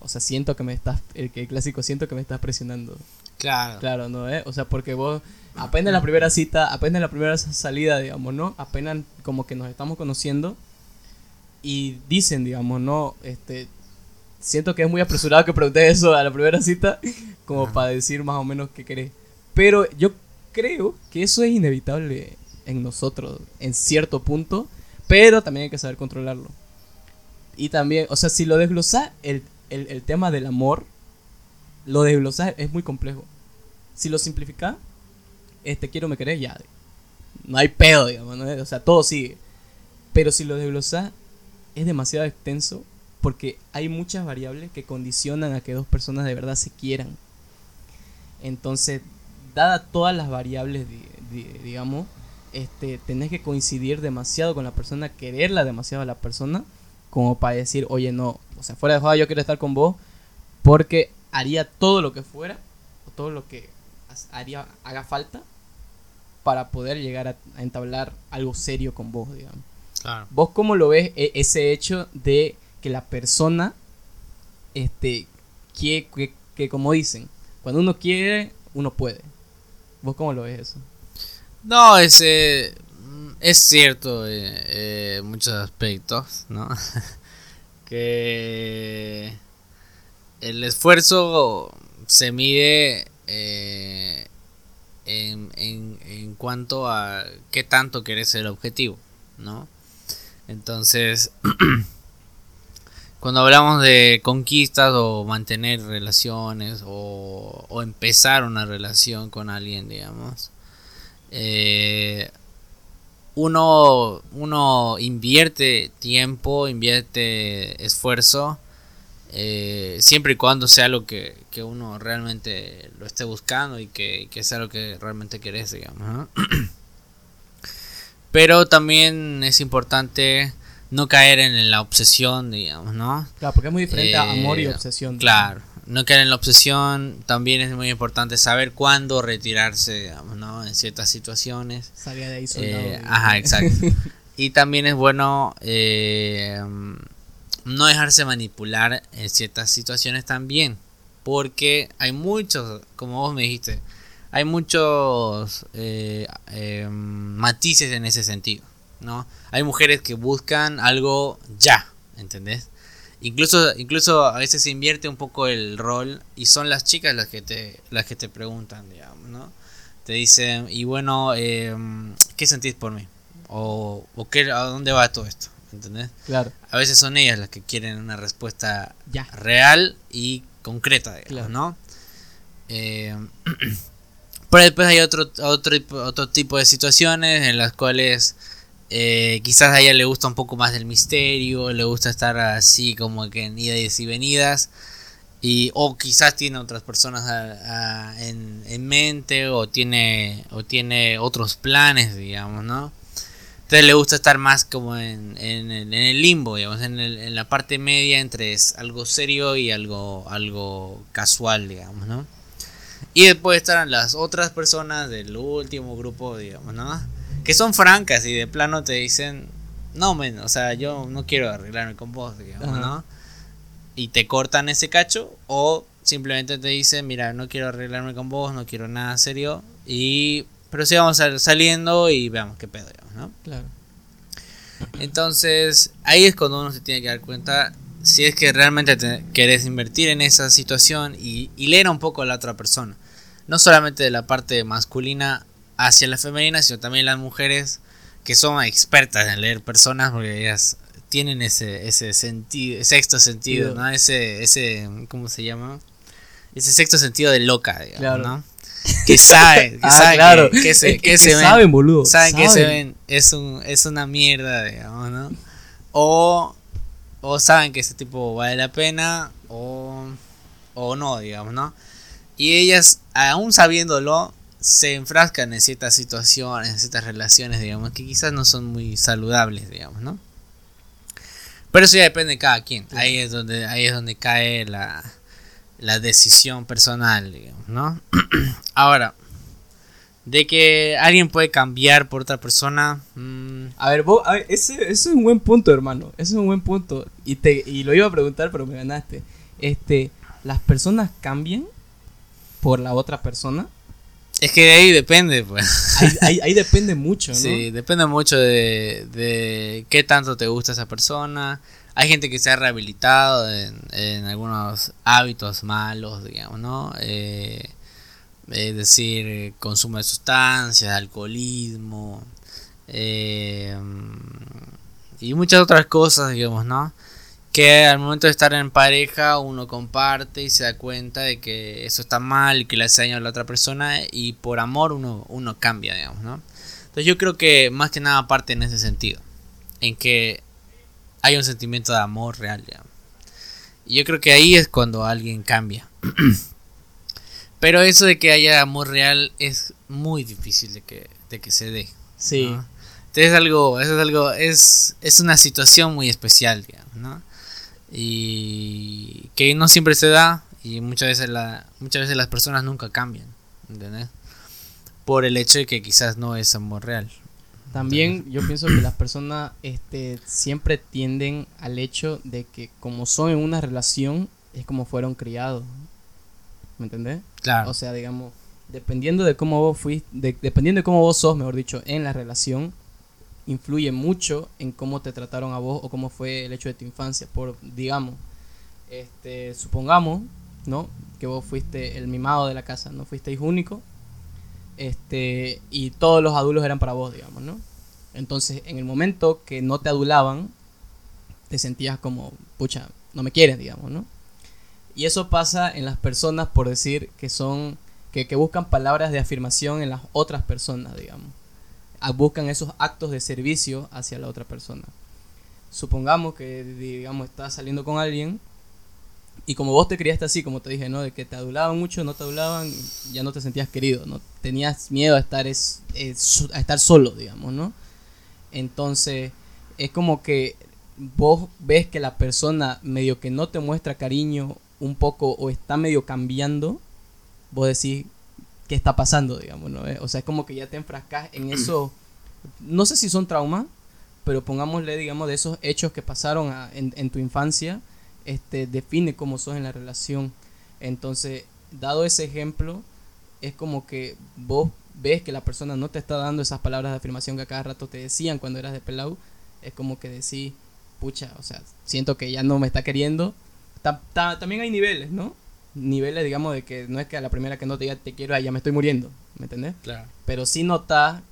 O sea, siento que me estás, el, el clásico, siento que me estás presionando. Claro. Claro, ¿no? ¿Eh? O sea, porque vos, apenas la primera cita, apenas la primera salida, digamos, ¿no? Apenas como que nos estamos conociendo, y dicen, digamos, no, este, siento que es muy apresurado que pregunte eso a la primera cita, como para decir más o menos qué querés. Pero yo creo que eso es inevitable en nosotros, en cierto punto, pero también hay que saber controlarlo. Y también, o sea, si lo desglosas, el, el, tema del amor, lo desglosas es muy complejo. Si lo simplificas, este quiero, me querés, ya. No hay pedo, digamos, o sea, todo sigue. Pero si lo desglosas, es demasiado extenso porque hay muchas variables que condicionan a que dos personas de verdad se quieran. Entonces, dada todas las variables, digamos, este, tenés que coincidir demasiado con la persona, quererla demasiado a la persona, como para decir, oye, no, o sea, fuera de juego yo quiero estar con vos, porque haría todo lo que fuera, o todo lo que haría, haga falta, para poder llegar a, entablar algo serio con vos, digamos. ¿Vos cómo lo ves e, ese hecho de que la persona, este, que, que como dicen, cuando uno quiere, uno puede? ¿Vos cómo lo ves eso? No, es, es cierto en eh, eh, muchos aspectos, ¿no? que el esfuerzo se mide eh, en, en, en, cuanto a qué tanto querés el objetivo, ¿no? Entonces, cuando hablamos de conquistas o mantener relaciones o, o empezar una relación con alguien, digamos, eh, uno, uno invierte tiempo, invierte esfuerzo, eh, siempre y cuando sea lo que, uno realmente lo esté buscando y que, sea lo que realmente querés, digamos. Pero también es importante no caer en la obsesión, digamos, ¿no? Claro, porque es muy diferente a amor y eh, obsesión. Claro no caer en la obsesión, también es muy importante saber cuándo retirarse, digamos, ¿no? En ciertas situaciones. Salía de ahí eh, ajá, exacto. y también es bueno eh, no dejarse manipular en ciertas situaciones también, porque hay muchos, como vos me dijiste, hay muchos eh, matices en ese sentido, ¿no? Hay mujeres que buscan algo ya, ¿entendés? Incluso, incluso a veces se invierte un poco el rol y son las chicas las que te, las que te preguntan, digamos, ¿no? Te dicen, y bueno, eh, ¿qué sentís por mí? O, o qué, ¿a dónde va todo esto? ¿Entendés? Claro. A veces son ellas las que quieren una respuesta real y concreta, digamos, ¿no? Eh, pero después hay otro, otro, otro tipo de situaciones en las cuales eh, quizás a ella le gusta un poco más del misterio, le gusta estar así como que en idas y venidas. Y, o quizás tiene otras personas en, mente o tiene, o tiene otros planes, digamos, ¿no? Entonces le gusta estar más como en, en, el limbo, digamos, en, en, la parte media entre algo serio y algo, algo casual, digamos, ¿no? Y después estarán las otras personas del último grupo, digamos, ¿no? Que son francas y de plano te dicen, no, men, o sea, yo no quiero arreglarme con vos, digamos, ¿no? Y te cortan ese cacho o simplemente te dicen, mira, no quiero arreglarme con vos, no quiero nada serio y pero sí vamos a saliendo y veamos qué pedo, digamos, ¿no? Claro. Entonces, ahí es cuando uno se tiene que dar cuenta si es que realmente te querés invertir en esa situación y, y leer un poco a la otra persona. No solamente de la parte masculina hacia la femenina, sino también las mujeres que son expertas en leer personas porque ellas tienen ese, ese sentido, sexto sentido, ¿no? Ese, ese, ¿cómo se llama? Ese sexto sentido de loca, digamos, ¿no? Que saben, que ah, claro. que, se, que, se ven, saben, boludo. Saben, que se ven, es, un, es una mierda, digamos, ¿no? O, o saben que ese tipo vale la pena, o, o no, digamos, ¿no? Y ellas, aún sabiéndolo, se enfrascan en ciertas situaciones, en ciertas relaciones, digamos, que quizás no son muy saludables, digamos, ¿no? Pero eso ya depende de cada quien. Ahí es donde, ahí es donde cae la, la decisión personal, digamos, ¿no? Ahora, de que alguien puede cambiar por otra persona. Mm, a ver, vos, ese, es un buen punto, hermano. Ese es un buen punto. Y, te, y lo iba a preguntar, pero me ganaste. Este, ¿Las personas cambian por la otra persona? Es que de ahí depende, pues. Ahí, depende mucho, ¿no? Sí, depende mucho de, de qué tanto te gusta esa persona. Hay gente que se ha rehabilitado en, algunos hábitos malos, digamos, ¿no? Eh, es decir, consumo de sustancias, alcoholismo eh, y muchas otras cosas, digamos, ¿no? Que al momento de estar en pareja uno comparte y se da cuenta de que eso está mal y que le hace daño a la otra persona y por amor uno, uno cambia, digamos, ¿no? Entonces yo creo que más que nada parte en ese sentido, en que hay un sentimiento de amor real, digamos. Y yo creo que ahí es cuando alguien cambia. Pero eso de que haya amor real es muy difícil de que, de que se dé. Sí. Entonces es algo, es algo, es, es una situación muy especial, digamos, ¿no? Y que no siempre se da y muchas veces la muchas veces las personas nunca cambian ¿entendés? por el hecho de que quizás no es amor real también yo pienso que las personas este siempre tienden al hecho de que como son en una relación es como fueron criados ¿me entendés? claro o sea digamos dependiendo de cómo vos fuiste dependiendo de cómo vos sos mejor dicho en la relación influye mucho en cómo te trataron a vos o cómo fue el hecho de tu infancia. Por, digamos, este, supongamos, ¿no? Que vos fuiste el mimado de la casa, no fuiste hijo único, este, y todos los adultos eran para vos, digamos, ¿no? Entonces, en el momento que no te adulaban, te sentías como, pucha, no me quieren, digamos, ¿no? Y eso pasa en las personas por decir que son, que, que buscan palabras de afirmación en las otras personas, digamos buscan esos actos de servicio hacia la otra persona. Supongamos que, digamos, estás saliendo con alguien y como vos te criaste así, como te dije, ¿no? De que te adulaban mucho, no te adulaban, ya no te sentías querido, ¿no? Tenías miedo a estar, es, a estar solo, digamos, ¿no? Entonces, es como que vos ves que la persona medio que no te muestra cariño un poco o está medio cambiando, vos decís, qué está pasando, digamos, ¿no? Eh, o sea, es como que ya te enfrascas en eso, no sé si son traumas, pero pongámosle, digamos, de esos hechos que pasaron en, tu infancia, este, define cómo sos en la relación. Entonces, dado ese ejemplo, es como que vos ves que la persona no te está dando esas palabras de afirmación que a cada rato te decían cuando eras de pelau, es como que decís, pucha, o sea, siento que ya no me está queriendo. también hay niveles, ¿no? Niveles, digamos, de que no es que a la primera que no te diga te quiero, ya me estoy muriendo, ¿me entendés? Claro. Pero sí nota,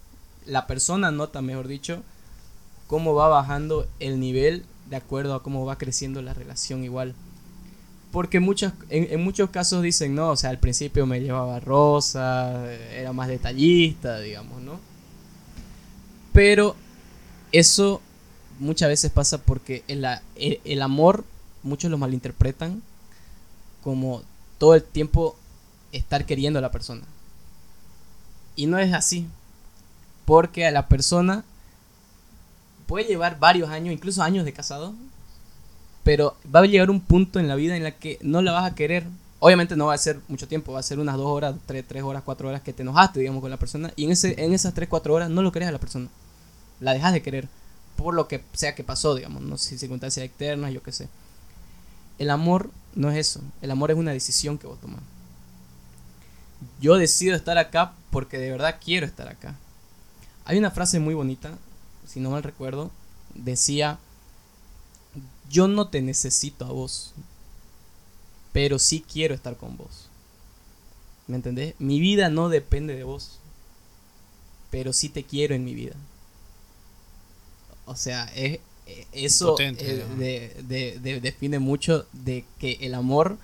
la persona nota, mejor dicho, cómo va bajando el nivel de acuerdo a cómo va creciendo la relación igual. Porque muchas, en, muchos casos dicen, no, o sea, al principio me llevaba rosa, era más detallista, digamos, ¿no? Pero eso muchas veces pasa porque el, el, el amor, muchos lo malinterpretan como todo el tiempo estar queriendo a la persona. Y no es así. Porque a la persona puede llevar varios años, incluso años de casado, pero va a llegar un punto en la vida en la que no la vas a querer. Obviamente no va a ser mucho tiempo, va a ser unas dos horas, tres, tres horas, cuatro horas que te enojaste, digamos, con la persona. Y en, ese, en esas tres, cuatro horas no lo querés a la persona. La dejas de querer. Por lo que sea que pasó, digamos, no sé si circunstancias externas, yo qué sé. El amor no es eso. El amor es una decisión que vos tomás. Yo decido estar acá porque de verdad quiero estar acá. Hay una frase muy bonita, si no mal recuerdo, decía, yo no te necesito a vos, pero sí quiero estar con vos. ¿Me entendés? Mi vida no depende de vos, pero sí te quiero en mi vida. O sea, es, eso eh, define mucho de que el amor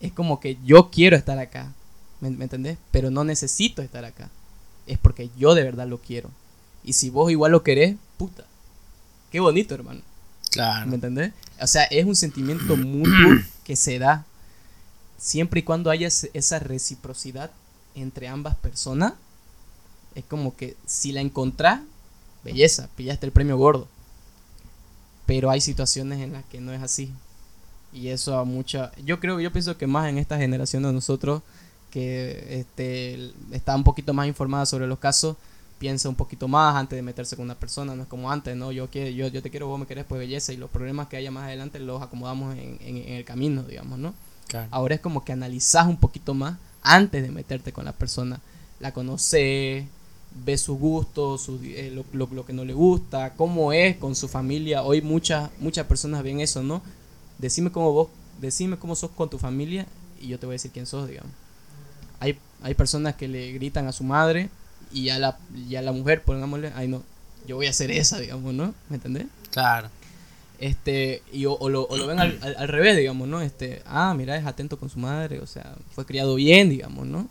es como que yo quiero estar acá, ¿me, entendés? Pero no necesito estar acá, es porque yo de verdad lo quiero. Y si vos igual lo querés, puta, qué bonito, hermano. Claro. ¿Me entendés? O sea, es un sentimiento mutuo que se da siempre y cuando haya esa reciprocidad entre ambas personas. Es como que si la encontrás, belleza, pillaste el premio gordo. Pero hay situaciones en las que no es así. Y eso a mucha... Yo creo, yo pienso que más en esta generación de nosotros que este, está un poquito más informada sobre los casos, piensa un poquito más antes de meterse con una persona, no es como antes, ¿no? Yo, quiero, yo, yo te quiero, vos me querés, pues belleza, y los problemas que haya más adelante los acomodamos en, en, el camino, digamos, ¿no? Ahora es como que analizás un poquito más antes de meterte con la persona la conoces, ves sus gustos, eh, lo, lo, que no le gusta, cómo es con su familia. Hoy muchas, muchas personas ven eso, ¿no? Decime cómo vos, decime cómo sos con tu familia y yo te voy a decir quién sos, digamos. Hay, hay personas que le gritan a su madre y a la, y a la mujer, pongámosle, ay no, yo voy a hacer esa, digamos, ¿no? ¿Me entendés? Claro. Este, y o, lo, o lo, ven al, al, revés, digamos, ¿no? Este, ah, mira, es atento con su madre, o sea, fue criado bien, digamos, ¿no?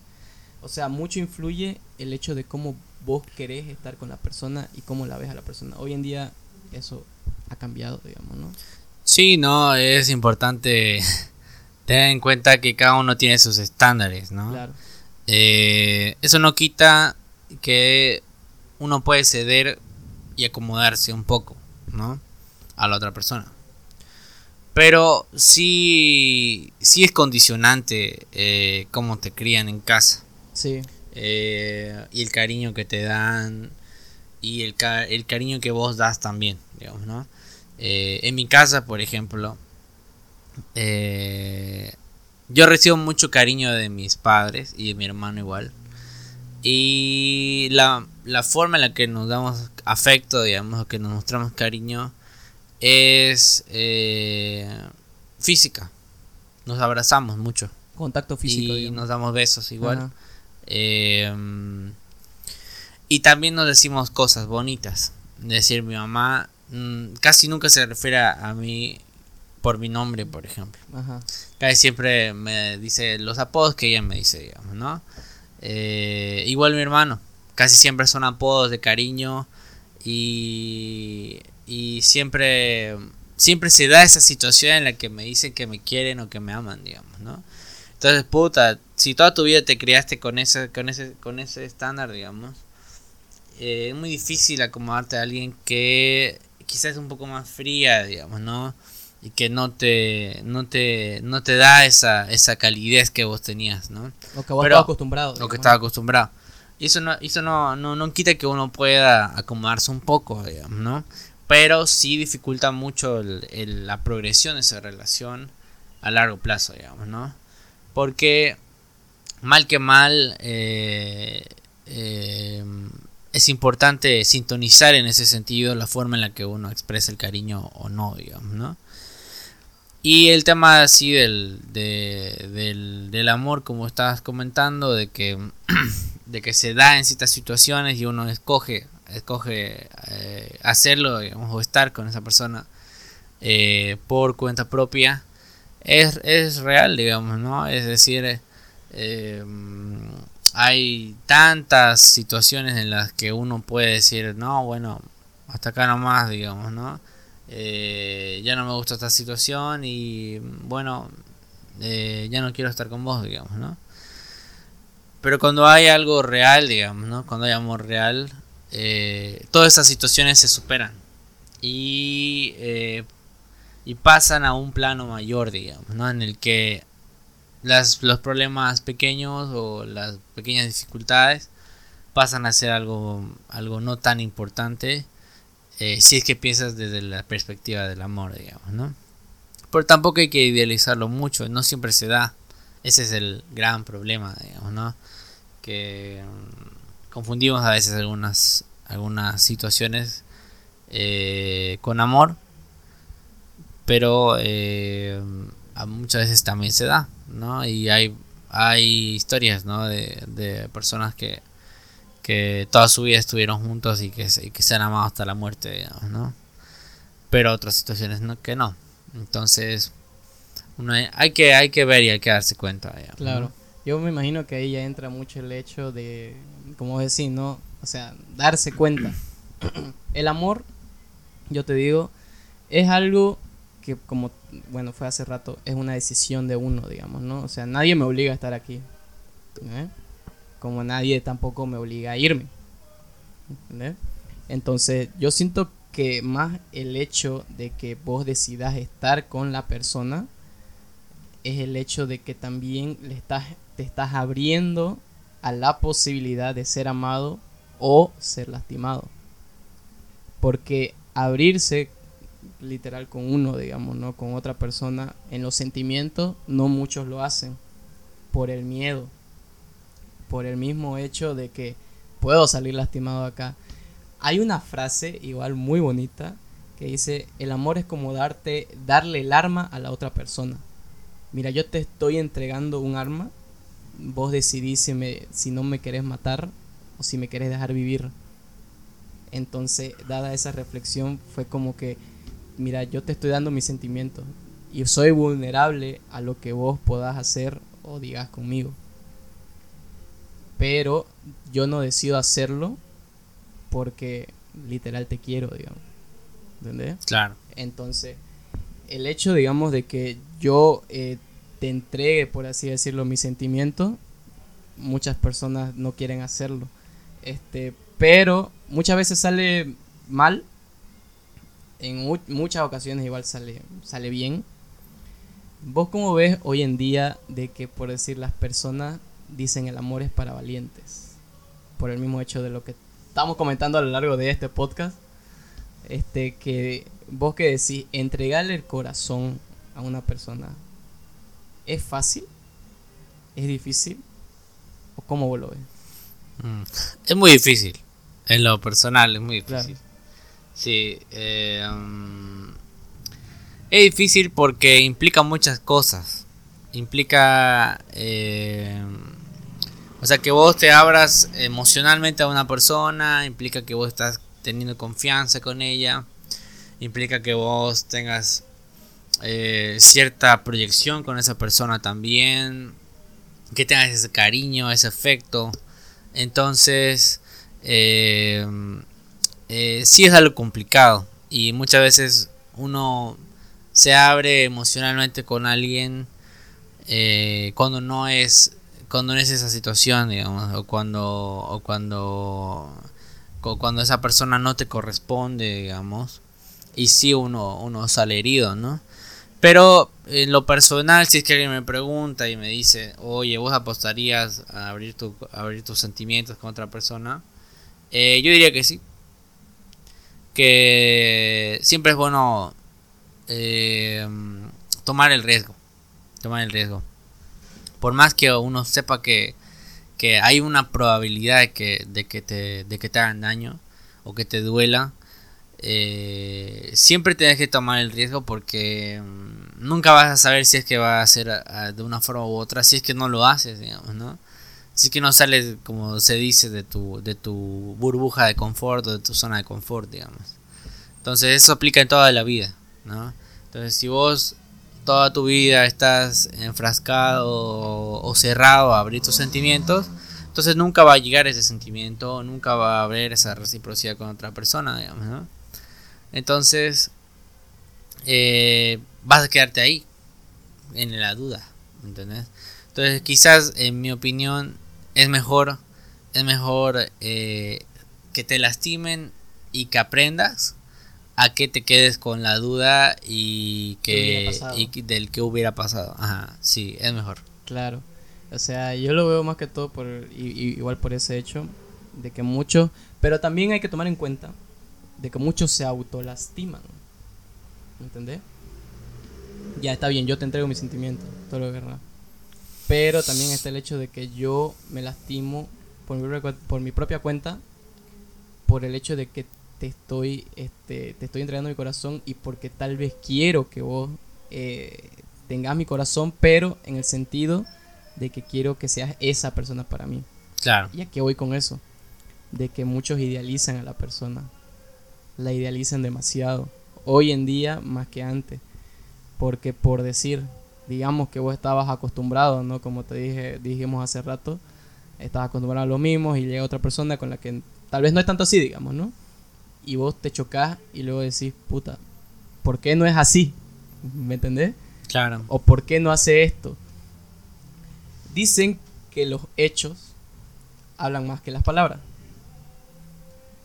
O sea, mucho influye el hecho de cómo vos querés estar con la persona y cómo la ves a la persona. Hoy en día eso ha cambiado, digamos, ¿no? Sí, no, es importante tener en cuenta que cada uno tiene sus estándares, ¿no? Claro. Eh, eso no quita que uno puede ceder y acomodarse un poco, ¿no? A la otra persona. Pero sí, sí es condicionante eh, cómo te crían en casa. Sí. Eh, y el cariño que te dan y el, el, cariño que vos das también, digamos, ¿no? Eh, en mi casa, por ejemplo, eh, yo recibo mucho cariño de mis padres y de mi hermano igual. Y la, la forma en la que nos damos afecto, digamos, o que nos mostramos cariño, es física. Nos abrazamos mucho. Contacto físico. Y nos damos besos igual. Em, y también nos decimos cosas bonitas. Es decir, mi mamá mm, casi nunca se refiere a mí por mi nombre, por ejemplo. Casi siempre me dice los apodos que ella me dice, digamos, ¿no? Eh, igual mi hermano. Casi siempre son apodos de cariño. Y, y siempre, siempre se da esa situación en la que me dicen que me quieren o que me aman, digamos, ¿no? Entonces, puta, si toda tu vida te criaste con ese, con ese, con ese estándar, digamos, eh, es muy difícil acomodarte a alguien que quizás es un poco más fría, digamos, ¿no? Y que no te, no te, no te da esa, esa calidez que vos tenías, ¿no? O que vos estabas acostumbrado. O que estaba acostumbrado. Y eso no, eso no, no, no quita que uno pueda acomodarse un poco, digamos, ¿no? Pero sí dificulta mucho el, la progresión de esa relación a largo plazo, digamos, ¿no? Porque mal que mal eh, eh, es importante sintonizar en ese sentido la forma en la que uno expresa el cariño o no, digamos, ¿no? Y el tema así del, del, amor, como estabas comentando, de que, de que se da en ciertas situaciones y uno escoge, escoge eh, hacerlo o estar con esa persona por cuenta propia, es, es real, digamos, ¿no? Es decir, eh, hay tantas situaciones en las que uno puede decir, no, bueno, hasta acá nomás, digamos, ¿no? Eh, ya no me gusta esta situación y bueno, eh, ya no quiero estar con vos, digamos, ¿no? Pero cuando hay algo real, digamos, ¿no? Cuando hay amor real, todas esas situaciones se superan. Y y pasan a un plano mayor, digamos, ¿no? En el que las, los problemas pequeños o las pequeñas dificultades pasan a ser algo, algo no tan importante eh, si es que piensas desde la perspectiva del amor, digamos, ¿no? Pero tampoco hay que idealizarlo mucho, no siempre se da. Ese es el gran problema, digamos, ¿no? Que mm, confundimos a veces algunas, algunas situaciones eh, con amor pero eh, muchas veces también se da, ¿no? Y hay, hay historias, ¿no? De, de personas que, que toda su vida estuvieron juntos y que, que se han amado hasta la muerte, digamos, ¿no? Pero otras situaciones no, que no. Entonces, uno hay, que, hay que ver y hay que darse cuenta. claro. Yo me imagino que ahí ya entra mucho el hecho de, como decir, ¿no? O sea, darse cuenta. el amor, yo te digo, es algo que como, bueno, fue hace rato, es una decisión de uno, digamos, ¿no? O sea, nadie me obliga a estar aquí. ¿eh? Como nadie tampoco me obliga a irme. Entonces, yo siento que más el hecho de que vos decidas estar con la persona es el hecho de que también le estás, te estás abriendo a la posibilidad de ser amado o ser lastimado. Porque abrirse literal con uno, digamos, ¿no? Con otra persona. En los sentimientos no muchos lo hacen por el miedo. por el mismo hecho de que puedo salir lastimado acá. Hay una frase igual muy bonita que dice, el amor es como darte, darle el arma a la otra persona. Mira, yo te estoy entregando un arma, vos decidís si, me, si no me querés matar o si me querés dejar vivir. Entonces, dada esa reflexión, fue como que, mira, yo te estoy dando mis sentimientos y soy vulnerable a lo que vos podás hacer o digas conmigo. Pero yo no decido hacerlo porque literal te quiero, digamos. ¿Entendés? Claro. Entonces, el hecho, digamos, de que yo eh, te entregue, por así decirlo, mis sentimientos, muchas personas no quieren hacerlo. Este, pero muchas veces sale mal. En muchas ocasiones igual sale, sale bien. ¿Vos cómo ves hoy en día de que, por decir, las personas dicen el amor es para valientes? Por el mismo hecho de lo que estamos comentando a lo largo de este podcast. Este, que vos que decís, entregarle el corazón a una persona, ¿es fácil? ¿Es difícil? ¿O cómo vos lo ves? Mm, es muy difícil. En lo personal es muy difícil. Sí. Eh, um, es difícil porque implica muchas cosas. Implica... Eh, o sea, que vos te abras emocionalmente a una persona, implica que vos estás teniendo confianza con ella, implica que vos tengas eh, cierta proyección con esa persona también, que tengas ese cariño, ese afecto. Entonces, eh, eh, sí es algo complicado y muchas veces uno se abre emocionalmente con alguien eh, cuando no es cuando no es esa situación digamos o cuando o cuando cuando esa persona no te corresponde digamos y sí uno uno sale herido no pero en lo personal si es que alguien me pregunta y me dice oye vos apostarías a abrir tu abrir tus sentimientos con otra persona eh, yo diría que sí que siempre es bueno eh, tomar el riesgo. Tomar el riesgo. Por más que uno sepa que, que hay una probabilidad de que, de que, te, de que te hagan daño o que te duela, eh, siempre tienes que tomar el riesgo porque mm, nunca vas a saber si es que va a ser de una forma u otra, si es que no lo haces, digamos, ¿no? Es que no sales, como se dice, de tu, de tu burbuja de confort o de tu zona de confort, digamos. Entonces eso aplica en toda la vida. ¿no? Entonces, si vos toda tu vida estás enfrascado o, cerrado a abrir tus sentimientos, entonces nunca va a llegar ese sentimiento, nunca va a haber esa reciprocidad con otra persona, digamos, ¿no? Entonces, eh, vas a quedarte ahí, en la duda, ¿entendés? Entonces, quizás, en mi opinión, es mejor, es mejor eh, que te lastimen y que aprendas a que te quedes con la duda y que y del que hubiera pasado. Ajá, sí, es mejor. Claro. O sea, yo lo veo más que todo por igual por ese hecho de que muchos, pero también hay que tomar en cuenta de que muchos se autolastiman. ¿Entendés? Ya está bien, yo te entrego mis sentimientos, todo lo que verdad. Pero también está el hecho de que yo me lastimo por mi, por mi propia cuenta por el hecho de que te estoy, este, te estoy entregando mi corazón y porque tal vez quiero que vos eh, tengas mi corazón, pero en el sentido de que quiero que seas esa persona para mí. Claro. Y aquí voy con eso, de que muchos idealizan a la persona, la idealizan demasiado, hoy en día más que antes, porque por decir, digamos que vos estabas acostumbrado, ¿no? Como te dije, dijimos hace rato, estabas acostumbrado a lo mismo y llega otra persona con la que tal vez no es tanto así, digamos, ¿no? y vos te chocas y luego decís, puta, ¿por qué no es así? ¿Me entendés? Claro. ¿O por qué no hace esto? Dicen que los hechos hablan más que las palabras.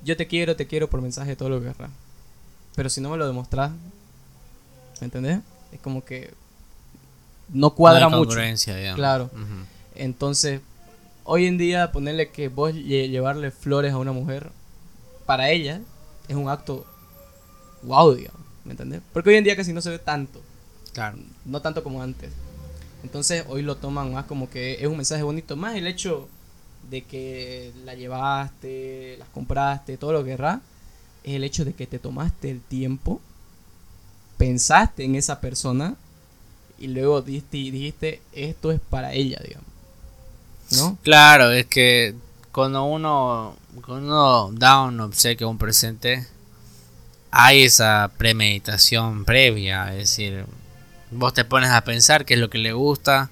Yo te quiero, te quiero por mensaje de todo lo que querrás. Pero si no me lo demostras, ¿me entendés? Es como que no cuadra mucho. Claro. Entonces, hoy en día ponerle que vos llevarle flores a una mujer, para ella es un acto wow, digamos, ¿me entiendes? Porque hoy en día casi no se ve tanto. Claro. No tanto como antes. Entonces hoy lo toman más como que es un mensaje bonito. Más el hecho de que la llevaste, las compraste, todo lo que querrás, es el hecho de que te tomaste el tiempo, pensaste en esa persona y luego dijiste, esto es para ella, digamos. ¿No? Claro, es que cuando uno, cuando uno da un obsequio, un presente, hay esa premeditación previa, es decir, vos te pones a pensar qué es lo que le gusta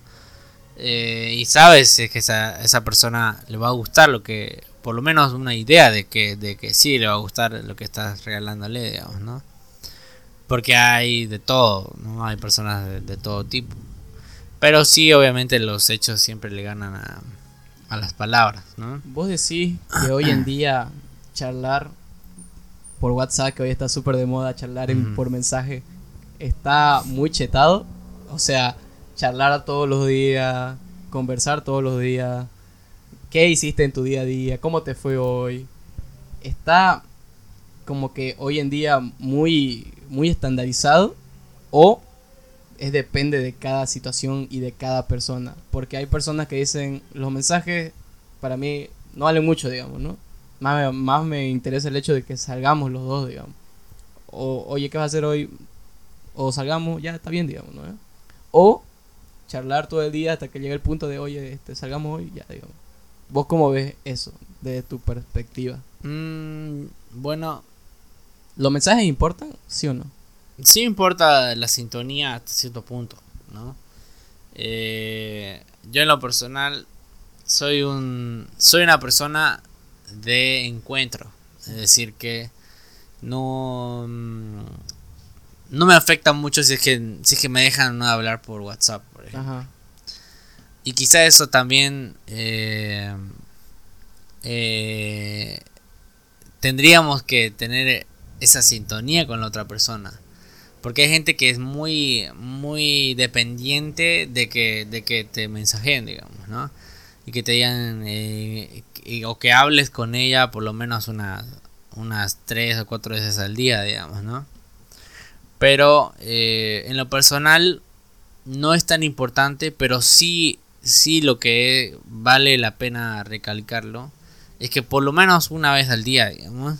eh, y sabes es que esa, esa persona le va a gustar lo que, por lo menos una idea de que, de que sí le va a gustar lo que estás regalándole, digamos, ¿no? Porque hay de todo, ¿no? Hay personas de, todo tipo. Pero sí, obviamente los hechos siempre le ganan a, a las palabras, ¿no? Vos decís que hoy en día charlar por WhatsApp, que hoy está súper de moda charlar por mensaje, está muy chetado. O sea, charlar todos los días, conversar todos los días. ¿Qué hiciste en tu día a día? ¿Cómo te fue hoy? Está como que hoy en día muy, muy estandarizado o es depende de cada situación y de cada persona. Porque hay personas que dicen, los mensajes para mí no valen mucho, digamos, ¿no? Más me, más me interesa el hecho de que salgamos los dos, digamos. O, oye, ¿qué vas a hacer hoy? O salgamos, ya está bien, digamos. O charlar todo el día hasta que llegue el punto de, oye, este, salgamos hoy, ya, digamos. ¿Vos cómo ves eso desde tu perspectiva? Mm, bueno. ¿Los mensajes importan, sí o no? Sí importa la sintonía hasta cierto punto, ¿no? Eh, yo en lo personal soy un soy una persona de encuentro, es decir que no mm, no me afecta mucho si es que si es que me dejan no hablar por WhatsApp, por ejemplo. Y quizá eso también eh, eh, tendríamos que tener esa sintonía con la otra persona. Porque hay gente que es muy, muy dependiente de que, de que te mensajen, digamos, ¿no? Y que te digan, eh, o que hables con ella por lo menos unas, tres o cuatro veces al día, digamos, ¿no? Pero eh, en lo personal no es tan importante, pero sí, sí lo que vale la pena recalcarlo es que por lo menos una vez al día, digamos,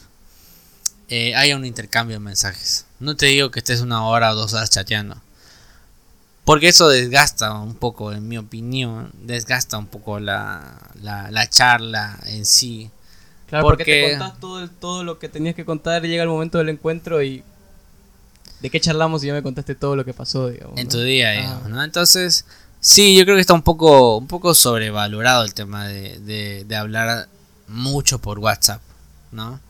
eh, haya un intercambio de mensajes. No te digo que estés una hora o dos horas chateando. Porque eso desgasta un poco, en mi opinión, desgasta un poco la, la, charla en sí. Claro, porque, te contás todo, todo lo que tenías que contar y llega el momento del encuentro y... ¿De qué charlamos y ya me contaste todo lo que pasó, digamos? En tu día, digamos, ¿no? Entonces, sí, yo creo que está un poco, un poco sobrevalorado el tema de, de, de hablar mucho por WhatsApp, ¿no?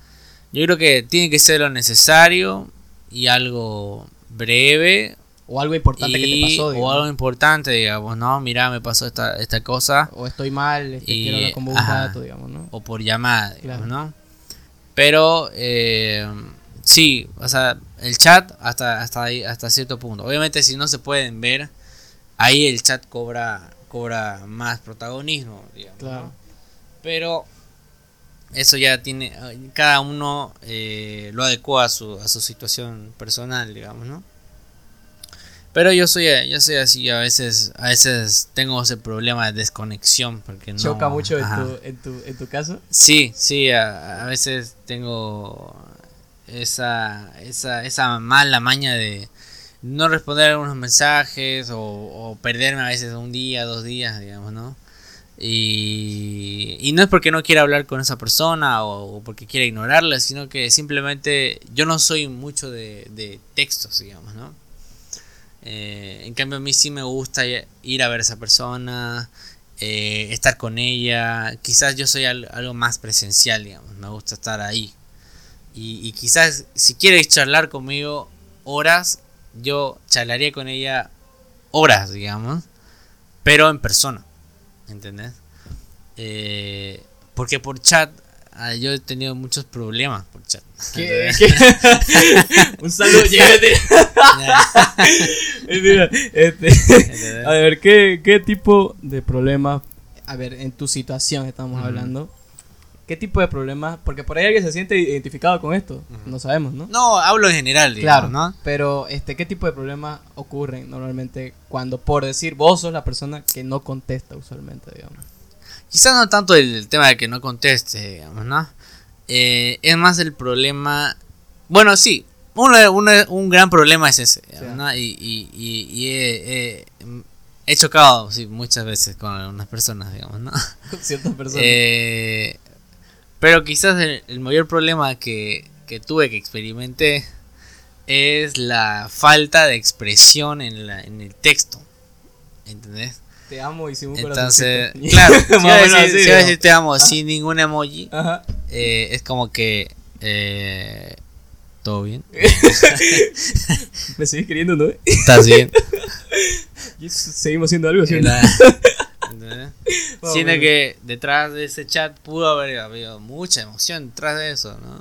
Yo creo que tiene que ser lo necesario y algo breve. O algo importante que te pasó. O algo importante, digamos, ¿no? Mira, me pasó esta, esta cosa. O estoy mal, este, quiero hablar con vos digamos, ¿no? O por llamada, digamos, ¿no? Pero, eh, sí, o sea, el chat hasta, hasta, ahí, hasta cierto punto. Obviamente, si no se pueden ver, ahí el chat cobra, cobra más protagonismo, digamos. Claro. Pero eso ya tiene, cada uno eh, lo adecua a su, a su situación personal, digamos, ¿no? Pero yo soy, yo soy así, a veces, a veces tengo ese problema de desconexión porque no... ¿Choca mucho en tu, en tu, en, tu, caso? Sí, sí, a, veces tengo esa, esa, esa mala maña de no responder algunos mensajes o, o perderme a veces un día, dos días, digamos, ¿no? Y, no es porque no quiera hablar con esa persona o, porque quiera ignorarla, sino que simplemente yo no soy mucho de, textos, digamos, ¿no? Eh, en cambio a mí sí me gusta ir a ver a esa persona, eh, estar con ella, quizás yo soy algo más presencial, digamos, me gusta estar ahí. Y, y quizás si quieres charlar conmigo horas, yo charlaría con ella horas, digamos, pero en persona. ¿Entendés? Eh, porque por chat ah, yo he tenido muchos problemas por chat. ¿Qué? Un saludo, este, a ver, ¿qué, ¿qué tipo de problemas? A ver, en tu situación estamos hablando. ¿Qué tipo de problemas? Porque por ahí alguien se siente identificado con esto. No sabemos, ¿no? No, hablo en general, claro, ¿no? Pero, este, ¿qué tipo de problemas ocurren normalmente cuando, por decir, vos sos la persona que no contesta usualmente, digamos? quizás no tanto el, tema de que no conteste, digamos, ¿no? Eh, es más el problema, bueno, sí, un gran problema es ese, ¿no? Y, y, y, he, chocado sí, muchas veces con algunas personas, digamos, ¿no? Ciertas personas. Eh, pero quizás el, mayor problema que, que tuve, que experimenté, es la falta de expresión en, la, en el texto. ¿Entendés? Te amo y sin un Entonces, claro, si a decir, te amo sin ningún emoji, eh, es como que eh, todo bien. Me sigues queriendo, ¿no? Estás bien. seguimos haciendo algo, ¿sí? Siendo que detrás de ese chat pudo haber habido mucha emoción detrás de eso, ¿no?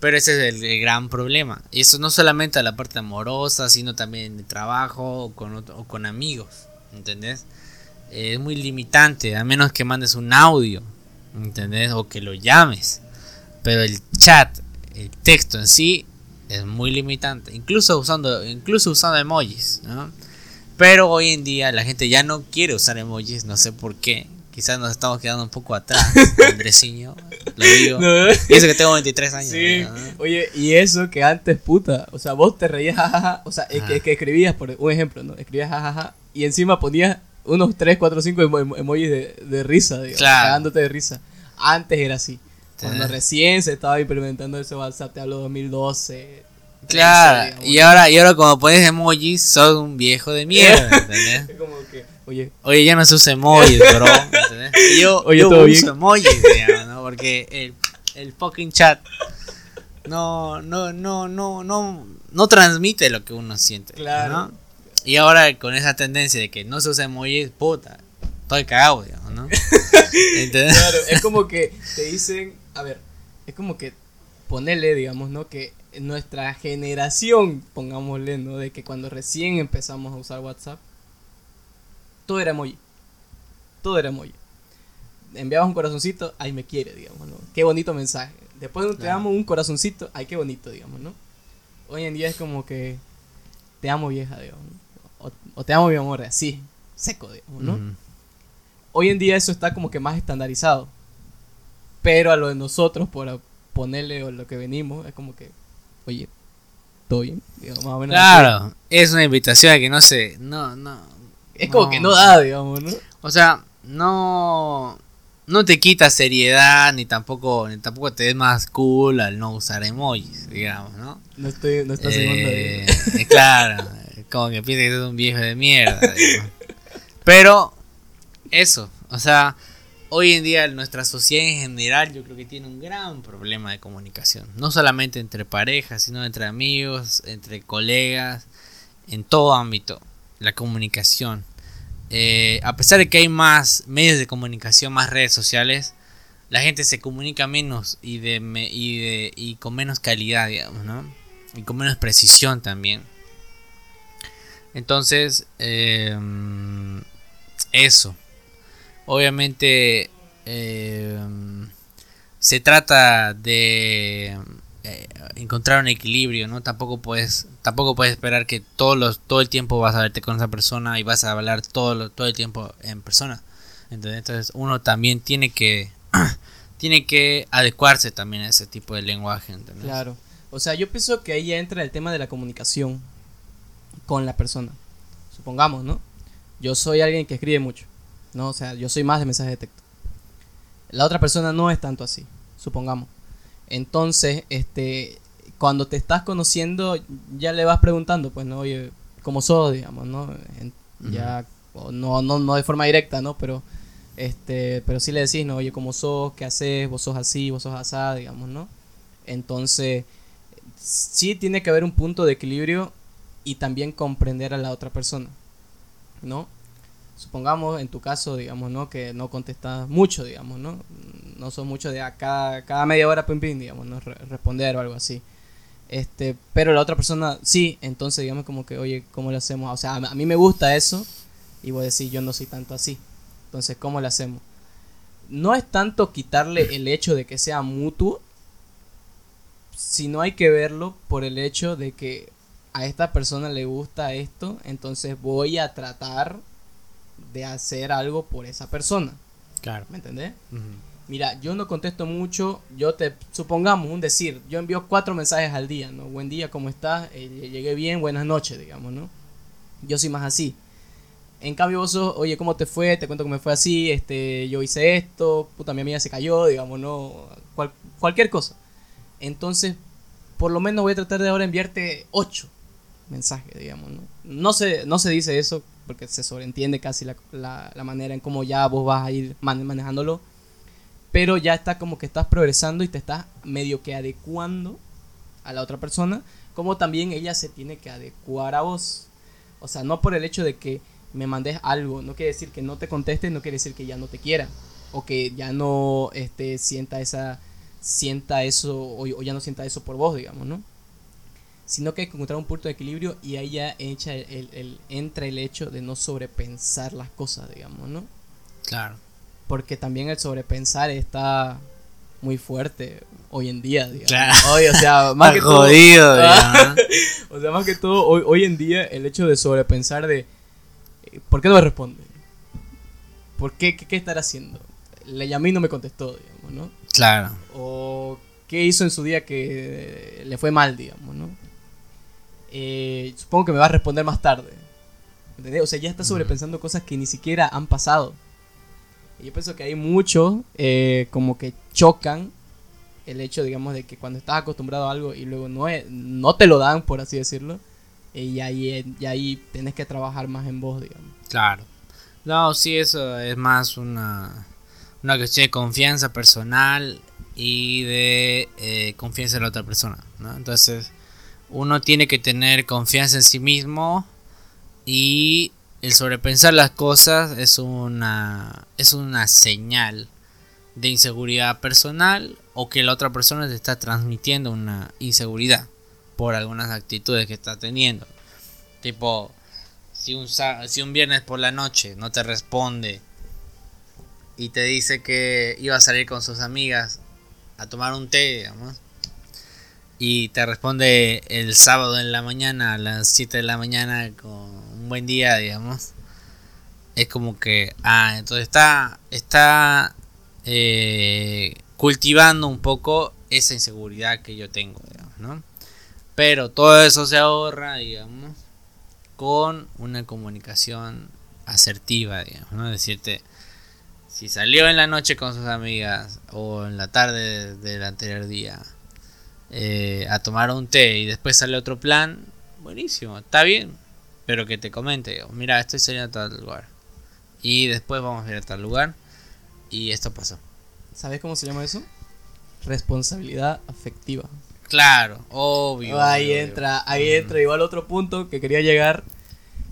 Pero ese es el, gran problema. Y eso no solamente a la parte amorosa, sino también de trabajo o con, o con amigos. ¿Entendés? es muy limitante, a menos que mandes un audio. ¿Entendés? O que lo llames. Pero el chat, el texto en sí, es muy limitante. Incluso usando, incluso usando emojis, ¿no? Pero hoy en día la gente ya no quiere usar emojis, no sé por qué. Quizás nos estamos quedando un poco atrás, Andresiño. Lo digo. Y eso que tengo 23 años. Sí. Oye, y eso que antes, puta. O sea, vos te reías jajaja. O sea, es que, que, escribías, por un ejemplo, ¿no? Escribías jajaja. Y encima ponías unos 3, 4, 5 emojis de, de risa, digamos. Claro. Cagándote de risa. Antes era así. Cuando recién se estaba implementando ese WhatsApp, te hablo 2012, Claro, y ahora, y ahora como pones emojis, sos un viejo de mierda, ¿entendés? como que, oye, oye, ya no se usa emojis, bro, ¿entendés? yo, oye, yo uso emojis, digamos, ¿no? Porque el, el fucking chat no, no, no, no, no, no transmite lo que uno siente, claro. ¿no? Y ahora con esa tendencia de que no se usa emojis, puta, estoy cagado, digamos, ¿no? ¿Entendés? Claro, es como que te dicen, a ver, es como que ponele, digamos, ¿no? Que nuestra generación, pongámosle, ¿no? De que cuando recién empezamos a usar WhatsApp, todo era emoji. Todo era emoji. Enviabas un corazoncito, ay me quiere, digamos, ¿no? Qué bonito mensaje. Después te damos un corazoncito, ay qué bonito, digamos, ¿no? Hoy en día es como que te amo vieja, digamos. O, te amo mi amor, así, seco, digamos, ¿no? Hoy en día eso está como que más estandarizado. Pero a lo de nosotros, por ponerle o lo que venimos, es como que oye, ¿todo bien? claro, es una invitación a que no se, no, no. Es como que no da, digamos, ¿no? O sea, no, no te quita seriedad ni tampoco, ni tampoco te des más cool al no usar emojis, digamos, ¿no? No estoy, no estás eh, Claro, como que piensas que eres un viejo de mierda. Pero eso, o sea, hoy en día nuestra sociedad en general yo creo que tiene un gran problema de comunicación. No solamente entre parejas, sino entre amigos, entre colegas, en todo ámbito. La comunicación. Eh, a pesar de que hay más medios de comunicación, más redes sociales, la gente se comunica menos y, de, y, de, y con menos calidad, digamos, ¿no? Y con menos precisión también. Entonces, eh, eso obviamente eh, se trata de eh, encontrar un equilibrio, ¿no? Tampoco puedes, tampoco puedes esperar que todos los, todo el tiempo vas a verte con esa persona y vas a hablar todo, todo el tiempo en persona. Entonces uno también tiene que tiene que adecuarse también a ese tipo de lenguaje. Claro. O sea, yo pienso que ahí entra el tema de la comunicación con la persona. Supongamos, ¿no? Yo soy alguien que escribe mucho. ¿No? O sea, yo soy más de mensaje de texto. La otra persona no es tanto así, supongamos. Entonces, este, cuando te estás conociendo, ya le vas preguntando, pues, ¿no? Oye, ¿cómo sos, digamos, no? Ya, no, no, no de forma directa, ¿no? Pero, este, pero sí le decís, ¿no? Oye, ¿cómo sos? ¿Qué haces? ¿Vos sos así? ¿Vos sos asá? Digamos, ¿no? Entonces, sí tiene que haber un punto de equilibrio y también comprender a la otra persona, ¿no? Supongamos en tu caso, digamos, ¿no? Que no contestas mucho, digamos, ¿no? No son mucho de acá, cada media hora, pim, pim, digamos, ¿no? responder o algo así. Este, pero la otra persona sí, entonces digamos como que, oye, ¿cómo lo hacemos? O sea, a, mí me gusta eso y voy a decir, yo no soy tanto así. Entonces, ¿cómo lo hacemos? No es tanto quitarle el hecho de que sea mutuo, sino hay que verlo por el hecho de que a esta persona le gusta esto, entonces voy a tratar de hacer algo por esa persona. Claro. ¿Me entendés? Mira, yo no contesto mucho, yo te, supongamos, un decir, yo envío cuatro mensajes al día, ¿no? Buen día, ¿cómo estás? Eh, llegué bien, buenas noches, digamos, ¿no? Yo soy más así. En cambio vos sos, oye, ¿cómo te fue? Te cuento que me fue así, este, yo hice esto, puta, mi amiga se cayó, digamos, ¿no? cualquier cosa. Entonces, por lo menos voy a tratar de ahora enviarte ocho mensajes, digamos, ¿no? No se, no se dice eso porque se sobreentiende casi la, la, manera en cómo ya vos vas a ir manejándolo, pero ya está como que estás progresando y te estás medio que adecuando a la otra persona, como también ella se tiene que adecuar a vos. O sea, no por el hecho de que me mandes algo, no quiere decir que no te conteste, no quiere decir que ya no te quiera o que ya no este, sienta esa sienta eso o, ya no sienta eso por vos, digamos, ¿no? Sino que hay que encontrar un punto de equilibrio y ahí ya echa el, entra el hecho de no sobrepensar las cosas, digamos, ¿no? Claro. Porque también el sobrepensar está muy fuerte hoy en día, digamos. Claro. Hoy, o sea, más que jodido, todo, o sea, más que todo hoy, hoy en día el hecho de sobrepensar de ¿por qué no me responde? ¿Por qué? ¿Qué, estará haciendo? Le llamé y no me contestó, digamos, ¿no? Claro. O qué hizo en su día que le fue mal, digamos, ¿no? Eh, supongo que me va a responder más tarde. ¿Entendés? O sea, ya está sobrepensando cosas que ni siquiera han pasado. Y yo pienso que hay mucho eh, como que chocan el hecho, digamos, de que cuando estás acostumbrado a algo y luego no, no te lo dan, por así decirlo, y ahí, y ahí tenés que trabajar más en vos, digamos. Claro. No, sí, eso es más una, una cuestión de confianza personal y de eh, confianza en la otra persona, ¿no? Entonces, uno tiene que tener confianza en sí mismo y el sobrepensar las cosas es una, es una señal de inseguridad personal o que la otra persona te está transmitiendo una inseguridad por algunas actitudes que está teniendo. Tipo, si un, si un viernes por la noche no te responde y te dice que iba a salir con sus amigas a tomar un té, digamos, y te responde el sábado en la mañana a las 7 de la mañana con un buen día, digamos, es como que, ah, entonces está, está eh, cultivando un poco esa inseguridad que yo tengo, ¿no? Pero todo eso se ahorra, digamos, con una comunicación asertiva, digamos, ¿no? Decirte, si salió en la noche con sus amigas o en la tarde del anterior día eh, a tomar un té y después sale otro plan, buenísimo, está bien, pero que te comente, mira, estoy saliendo a tal lugar y después vamos a ir a tal lugar y esto pasó. ¿Sabes cómo se llama eso? Responsabilidad afectiva. Claro, obvio. Ahí entra, ahí entra igual otro punto que quería llegar,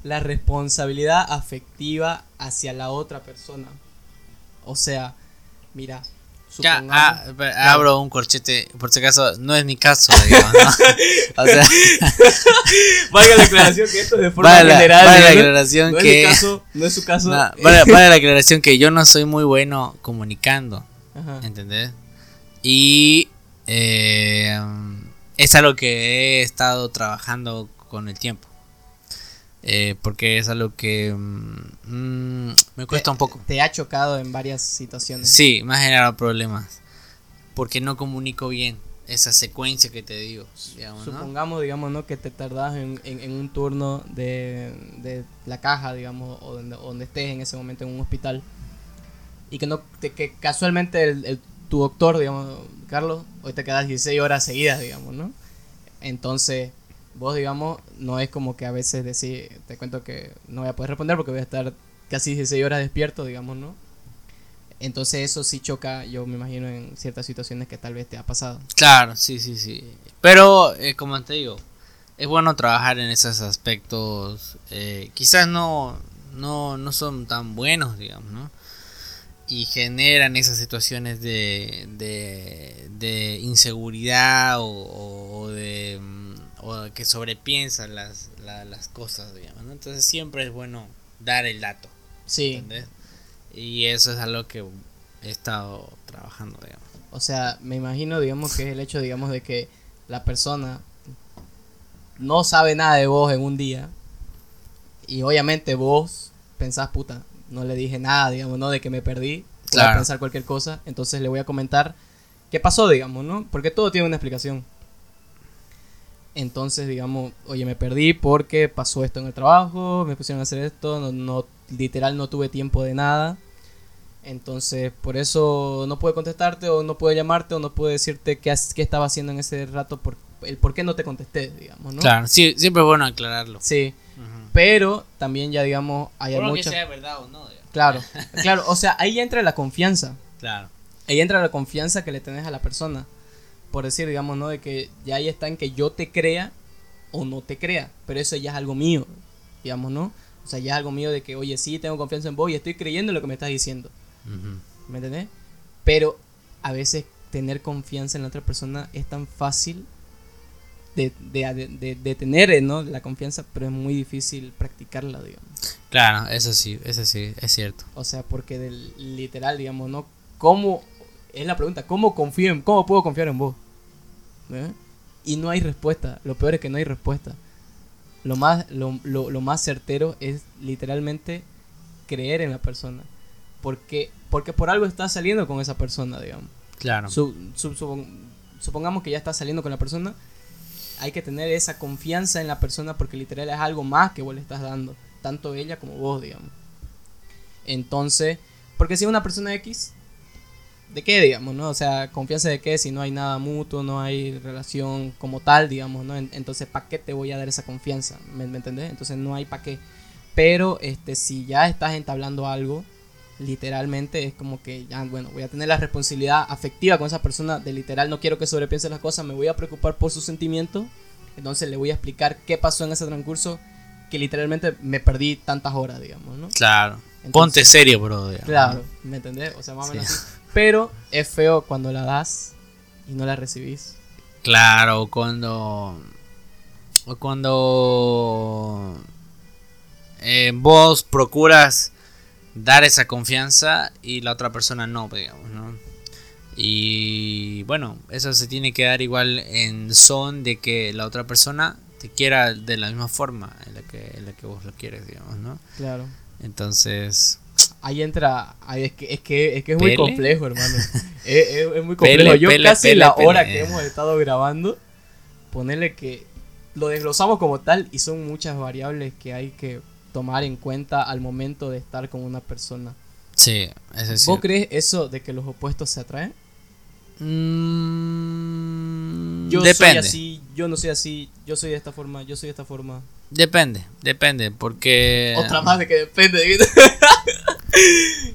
la responsabilidad afectiva hacia la otra persona. O sea, mira, ya, ah, abro un corchete, por si acaso, no es mi caso, digamos, ¿no? O sea, vaya la aclaración que esto es de forma general. Vaya la aclaración no que. Es caso, no es su caso. No, vaya, la aclaración que yo no soy muy bueno comunicando. Ajá. ¿Entendés? Y eh, es algo que he estado trabajando con el tiempo. Eh, porque es algo que mm, me cuesta un poco. ¿Te ha chocado en varias situaciones? Sí, me ha generado problemas. Porque no comunico bien esa secuencia que te digo. Supongamos, digamos, ¿no? que te tardas en, en, un turno de, de, la caja, digamos, o donde, estés en ese momento en un hospital. Y que no que casualmente el, tu doctor, digamos, Carlos, hoy te quedas 16 horas seguidas, digamos, ¿no? Entonces, vos, digamos, no es como que a veces decir, te cuento que no voy a poder responder porque voy a estar casi 16 horas despierto, digamos, ¿no? Entonces eso sí choca, yo me imagino, en ciertas situaciones que tal vez te ha pasado. Claro, sí, sí, sí. Pero, eh, como te digo, es bueno trabajar en esos aspectos. Eh, quizás no, no, no son tan buenos, digamos, ¿no? y generan esas situaciones de, de, inseguridad o, de mm, o que sobrepiensan las, las cosas, digamos. Entonces siempre es bueno dar el dato. Sí. Y eso es algo que he estado trabajando, digamos. O sea, me imagino, digamos, que es el hecho, digamos, de que la persona no sabe nada de vos en un día. Y obviamente vos pensás, puta, no le dije nada, digamos, ¿no? De que me perdí. pueda pensar cualquier cosa. Entonces le voy a comentar qué pasó, digamos, ¿no? Porque todo tiene una explicación. Entonces, digamos, oye, me perdí porque pasó esto en el trabajo, me pusieron a hacer esto, no, no literal no tuve tiempo de nada. Entonces, por eso no pude contestarte o no pude llamarte o no pude decirte qué, qué estaba haciendo en ese rato, por, el por qué no te contesté, digamos, ¿no? Claro, sí, siempre es bueno aclararlo. Sí, pero también ya, digamos, hay por que sea verdad o no. Claro, claro, o sea, ahí entra la confianza. Claro. Ahí entra la confianza que le tenés a la persona. Por decir, digamos, ¿no? De que ya ahí está en que yo te crea o no te crea, pero eso ya es algo mío, digamos, ¿no? O sea, ya es algo mío de que, oye, sí, tengo confianza en vos y estoy creyendo en lo que me estás diciendo. ¿Me entendés? Pero a veces tener confianza en la otra persona es tan fácil de, tener eh, ¿no? la confianza, pero es muy difícil practicarla, digamos. Claro, eso sí, eso sí, es cierto. O sea, porque del, literal, digamos, ¿no? ¿Cómo? Es la pregunta, ¿cómo confío en, cómo puedo confiar en vos? ¿Eh? Y no hay respuesta, lo peor es que no hay respuesta. Lo más, lo, lo, lo más certero es literalmente creer en la persona porque, porque por algo estás saliendo con esa persona, digamos. Claro. supongamos que ya estás saliendo con la persona, hay que tener esa confianza en la persona porque literal es algo más que vos le estás dando, tanto ella como vos, digamos. Entonces, porque si una persona X, ¿de qué, digamos, no? O sea, confianza de qué si no hay nada mutuo, no hay relación como tal, digamos, ¿no? Entonces, ¿para qué te voy a dar esa confianza? ¿Me, ¿Me, entendés? Entonces, no hay para qué. Pero, este, si ya estás entablando algo, literalmente es como que ya, bueno, voy a tener la responsabilidad afectiva con esa persona de literal no quiero que sobrepiense las cosas, me voy a preocupar por sus sentimientos, entonces le voy a explicar qué pasó en ese transcurso que literalmente me perdí tantas horas, digamos, ¿no? Claro. Ponte serio, bro. Claro, ¿me entendés? O sea, más o menos así. Pero es feo cuando la das y no la recibís. Claro, cuando o cuando eh, vos procuras dar esa confianza y la otra persona no, digamos, ¿no? Y bueno, eso se tiene que dar igual en son de que la otra persona te quiera de la misma forma en la que, en la que vos lo quieres, digamos, ¿no? Claro. Entonces... Ahí entra, es, que, es, que, es, que es muy complejo, hermano. es, muy complejo. Yo casi la hora que hemos estado grabando, ponerle que lo desglosamos como tal y son muchas variables que hay que tomar en cuenta al momento de estar con una persona. Sí, es decir. ¿Vos crees eso de que los opuestos se atraen? Mm, yo soy así, yo no soy así, yo soy de esta forma, yo soy de esta forma. Depende, depende, porque... Otra más de que depende.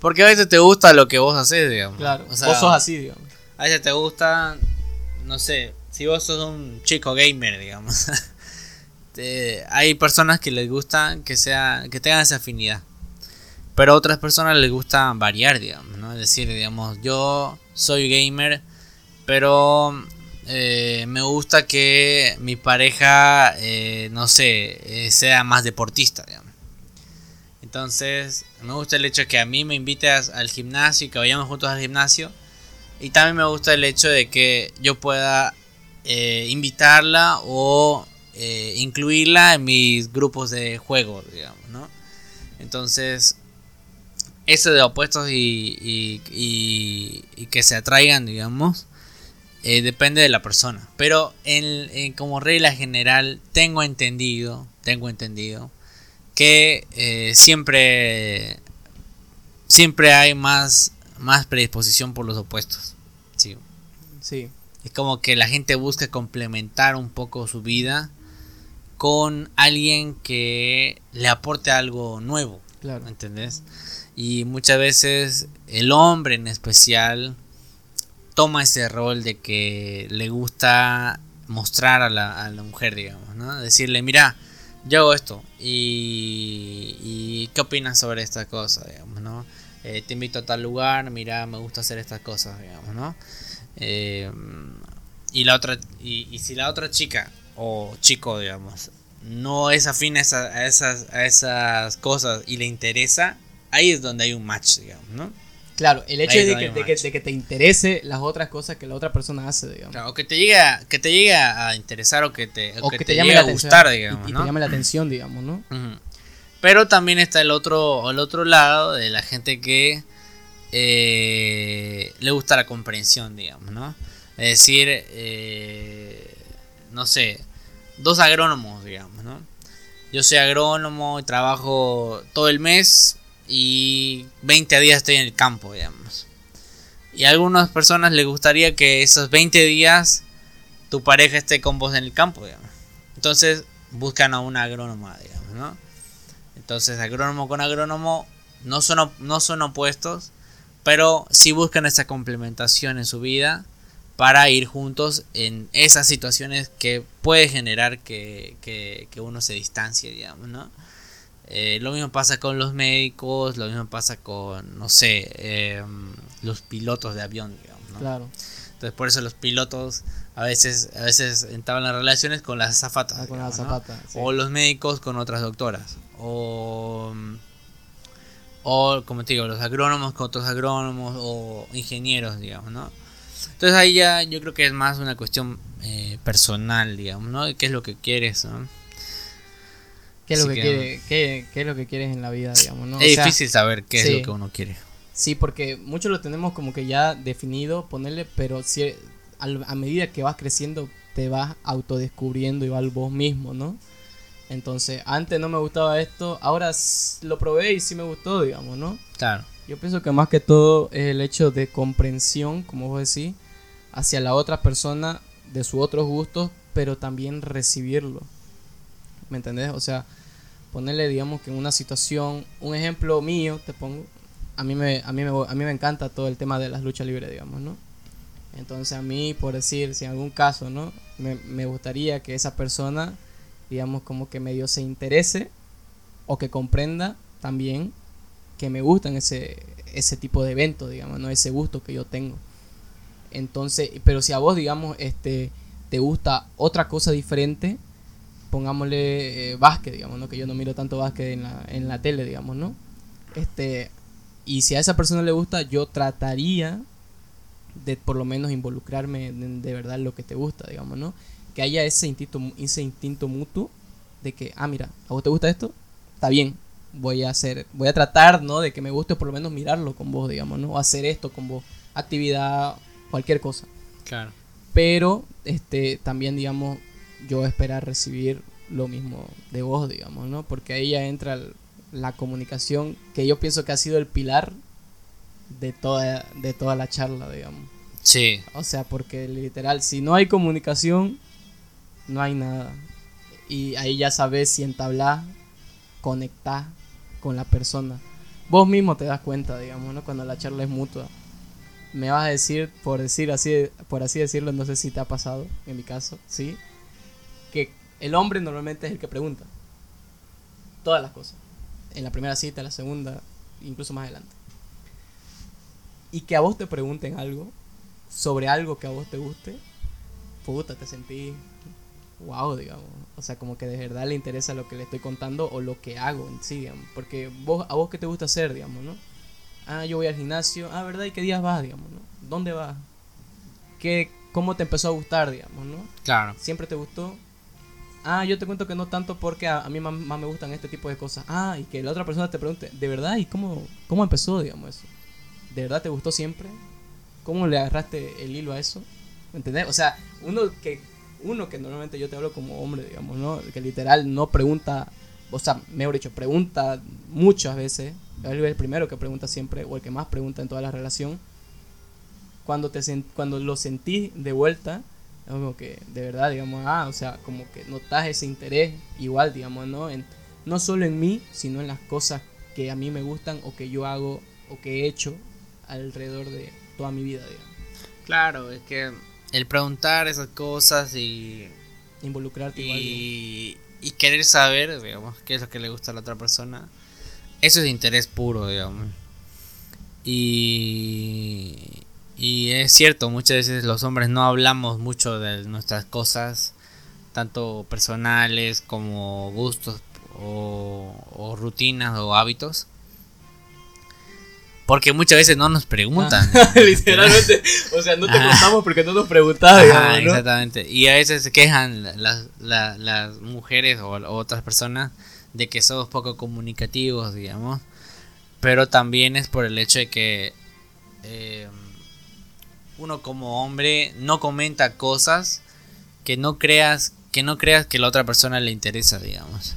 porque a veces te gusta lo que vos haces, digamos. Claro, vos sos así, digamos. A veces te gusta, no sé, si vos sos un chico gamer, digamos. Hay personas que les gusta que sea que tengan esa afinidad. Pero a otras personas les gusta variar, digamos, ¿no? Es decir, digamos, yo soy gamer, pero eh, me gusta que mi pareja, eh, no sé, eh, sea más deportista, digamos. Entonces, me gusta el hecho de que a mí me invite al gimnasio y que vayamos juntos al gimnasio. Y también me gusta el hecho de que yo pueda invitarla o eh, incluirla en mis grupos de juego, digamos, ¿no? Entonces, eso de opuestos y, y, que se atraigan, digamos, eh, depende de la persona. Pero en, como regla general, tengo entendido, tengo entendido que eh, siempre, siempre hay más, más predisposición por los opuestos. Sí. Sí. Es como que la gente busca complementar un poco su vida con alguien que le aporte algo nuevo. Claro. ¿Entendés? Y muchas veces el hombre en especial toma ese rol de que le gusta mostrar a la, a la mujer, digamos, ¿no? Decirle, mira, yo hago esto y, ¿qué opinas sobre esta cosa, digamos, ¿no? Eh, te invito a tal lugar, mira, me gusta hacer estas cosas, digamos, ¿no? Eh, y la otra, y, si la otra chica o chico, digamos, no es afín a, esas, a esas cosas y le interesa, ahí es donde hay un match, digamos, ¿no? Claro, el hecho de que, te interese las otras cosas que la otra persona hace, digamos. o que te llegue a, que te llegue a interesar o que te, que te, llegue a gustar, digamos. Y, te llame la atención, digamos, ¿no? Pero también está el otro, el otro lado de la gente que eh, le gusta la comprensión, digamos, ¿no? Es decir, eh, no sé, dos agrónomos, digamos, ¿no? Yo soy agrónomo y trabajo todo el mes y 20 días estoy en el campo, digamos. Y a algunas personas les gustaría que esos 20 días tu pareja esté con vos en el campo, digamos. Entonces buscan a una agrónoma, digamos, ¿no? Entonces agrónomo con agrónomo no son, no son opuestos, pero sí buscan esa complementación en su vida para ir juntos en esas situaciones que puede generar que, que, uno se distancie, digamos, ¿no? Eh, lo mismo pasa con los médicos, lo mismo pasa con, no sé, em, los pilotos de avión, digamos, ¿no? Claro. Entonces por eso los pilotos a veces, a veces entablan relaciones con las azafatas. Ah, con las azafatas O los médicos con otras doctoras. O, o, como te digo, los agrónomos con otros agrónomos o ingenieros, digamos, ¿no? Entonces ahí ya yo creo que es más una cuestión eh, personal, digamos, ¿no? ¿Qué es lo que quieres, ¿no? ¿Qué es, lo que, qué, es lo que quieres en la vida, digamos, ¿no? Es difícil saber qué es lo que uno quiere. Sí, porque muchos lo tenemos como que ya definido, ponerle, pero si a medida que vas creciendo te vas autodescubriendo igual vos mismo, ¿no? Entonces, antes no me gustaba esto, ahora lo probé y sí me gustó, digamos, ¿no? Claro. Yo pienso que más que todo es el hecho de comprensión, como vos decís, hacia la otra persona, de sus otros gustos, pero también recibirlo. ¿Me entendés? O sea, ponerle, digamos, que en una situación, un ejemplo mío, te pongo, a mí me, a mí me, a mí me encanta todo el tema de las luchas libres, digamos, ¿no? Entonces a mí, por decir, si en algún caso, ¿no? Me, me gustaría que esa persona, digamos, como que medio se interese o que comprenda también que me gustan ese, ese tipo de eventos, digamos, ¿no? Ese gusto que yo tengo. Entonces, pero si a vos, digamos, este, te gusta otra cosa diferente, pongámosle eh, básquet, digamos, ¿no? Que yo no miro tanto básquet en la, en la tele, digamos, ¿no? Este, y si a esa persona le gusta, yo trataría de por lo menos involucrarme de, verdad en lo que te gusta, digamos, ¿no? Que haya ese instinto, ese instinto mutuo de que, ah, mira, ¿a vos te gusta esto? Está bien, voy a hacer, voy a tratar, ¿no? De que me guste por lo menos mirarlo con vos, digamos, ¿no? O hacer esto con vos, actividad, cualquier cosa. Claro. Pero, este, también, digamos, yo esperar recibir lo mismo de vos, digamos, ¿no? Porque ahí ya entra la comunicación, que yo pienso que ha sido el pilar de toda, de toda la charla, digamos. Sí. O sea, porque literal, si no hay comunicación, no hay nada. Y ahí ya sabes si entablas, conectás con la persona. Vos mismo te das cuenta, digamos, ¿no? Cuando la charla es mutua. Me vas a decir, por decir así, por así decirlo, no sé si te ha pasado, en mi caso, ¿sí? Que el hombre normalmente es el que pregunta. Todas las cosas. En la primera cita, en la segunda, incluso más adelante y que a vos te pregunten algo sobre algo que a vos te guste, puta, te sentí wow, digamos. O sea, como que de verdad le interesa lo que le estoy contando o lo que hago en sí, digamos. Porque vos, a vos qué te gusta hacer, digamos, ¿no? Ah, yo voy al gimnasio. Ah, ¿verdad? ¿Y qué días vas, digamos, no? ¿Dónde vas? ¿Qué, ¿Cómo te empezó a gustar, digamos, no? Claro. ¿Siempre te gustó? Ah, yo te cuento que no tanto porque a, mí más, me gustan este tipo de cosas. Ah, y que la otra persona te pregunte, ¿de verdad? ¿Y cómo, cómo empezó, digamos, eso? ¿de verdad te gustó siempre? ¿Cómo le agarraste el hilo a eso? ¿Me entendés? O sea, uno que, uno que normalmente yo te hablo como hombre, digamos, ¿no? Que literal no pregunta, o sea, mejor dicho, pregunta muchas veces, es el primero que pregunta siempre, o el que más pregunta en toda la relación. Cuando, te cuando lo sentí de vuelta, como que de verdad, digamos, ah, o sea, como que notas ese interés igual, digamos, ¿no? En, no solo en mí, sino en las cosas que a mí me gustan o que yo hago o que he hecho alrededor de toda mi vida, digamos. Claro, es que el preguntar esas cosas y involucrarte y, y querer saber, digamos, qué es lo que le gusta a la otra persona, eso es interés puro, digamos. Y, y es cierto, muchas veces los hombres no hablamos mucho de nuestras cosas, tanto personales como gustos o, o rutinas o hábitos. Porque muchas veces no nos preguntan. Ah, literalmente. O sea, no te contamos porque no nos preguntabas. Exactamente. Y a veces se quejan las, las, mujeres o, otras personas de que somos poco comunicativos, digamos. Pero también es por el hecho de que eh, uno como hombre no comenta cosas que no creas que no creas que la otra persona le interesa, digamos.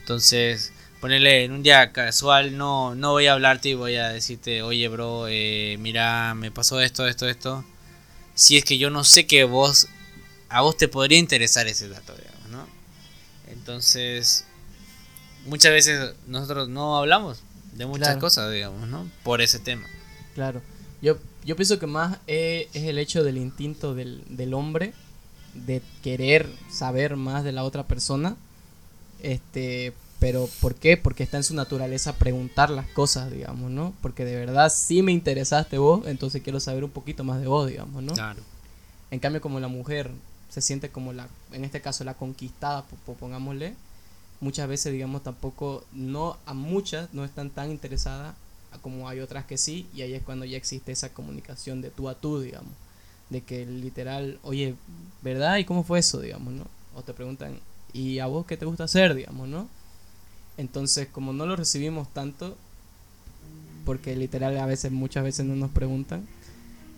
Entonces, ponerle en un día casual, no, no voy a hablarte y voy a decirte, oye, bro, eh, mira, me pasó esto, esto, esto. Si es que yo no sé que vos, a vos te podría interesar ese dato, digamos, ¿no? Entonces, muchas veces nosotros no hablamos de muchas cosas, digamos, ¿no? Por ese tema. Claro. Yo, yo pienso que más es, el hecho del instinto del, del hombre de querer saber más de la otra persona. Este, pero ¿por qué? Porque está en su naturaleza preguntar las cosas, digamos, ¿no? Porque de verdad sí me interesaste vos, entonces quiero saber un poquito más de vos, digamos, ¿no? Claro. En cambio, como la mujer se siente como la, en este caso, la conquistada, pongámosle, muchas veces, digamos, tampoco, no, a muchas no están tan interesadas como hay otras que sí, y ahí es cuando ya existe esa comunicación de tú a tú, digamos de que literal, oye, ¿verdad? ¿Y cómo fue eso, digamos, no? O te preguntan, ¿y a vos qué te gusta hacer, digamos, no? Entonces, como no lo recibimos tanto, porque literal a veces, muchas veces no nos preguntan,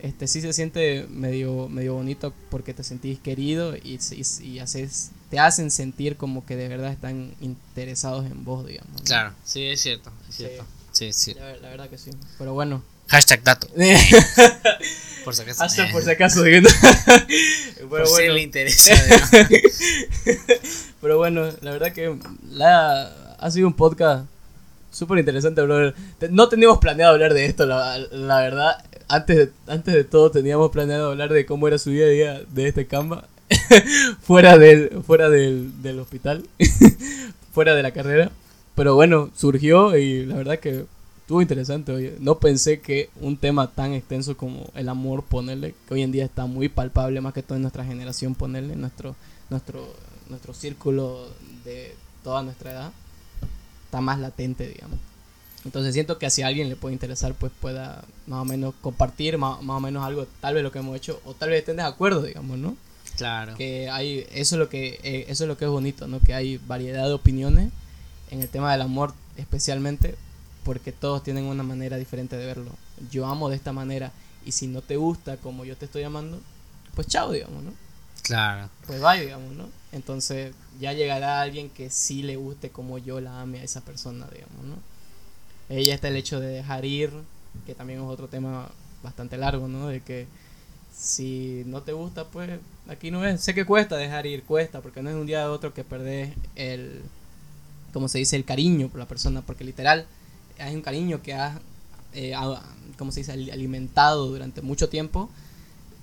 este sí se siente medio, medio bonito porque te sentís querido y, y, haces, te hacen sentir como que de verdad están interesados en vos, digamos. Claro, sí, es cierto, es cierto. Sí, sí. La, la verdad que sí. Pero bueno, Hashtag dato. por si acaso. Hasta por si acaso. por si le interesa. Pero bueno, la verdad que la, ha sido un podcast súper interesante, No teníamos planeado hablar de esto, la, la verdad. Antes de, antes de todo teníamos planeado hablar de cómo era su día a día de este Canva. fuera del, fuera del, del hospital. fuera de la carrera. Pero bueno, surgió y la verdad que estuvo interesante, oye. No pensé que un tema tan extenso como el amor, ponerle, que hoy en día está muy palpable, más que todo en nuestra generación, ponerle, nuestro, nuestro, nuestro círculo de toda nuestra edad, está más latente, digamos. Entonces siento que si a alguien le puede interesar, pues pueda más o menos compartir más, o menos algo, tal vez lo que hemos hecho, o tal vez estén de acuerdo, digamos, ¿no? Claro. Que hay, eso es lo que, eh, eso es lo que es bonito, ¿no? Que hay variedad de opiniones en el tema del amor especialmente, porque todos tienen una manera diferente de verlo. Yo amo de esta manera y si no te gusta como yo te estoy amando, pues chao, digamos, ¿no? Claro. Pues bye, digamos, ¿no? Entonces ya llegará alguien que sí le guste como yo la ame a esa persona, digamos, ¿no? Ella está el hecho de dejar ir, que también es otro tema bastante largo, ¿no? De que si no te gusta, pues aquí no es. Sé que cuesta dejar ir, cuesta, porque no es un día de otro que perdés el, como se dice, el cariño por la persona, porque literal hay un cariño que has, eh, como se dice?, alimentado durante mucho tiempo,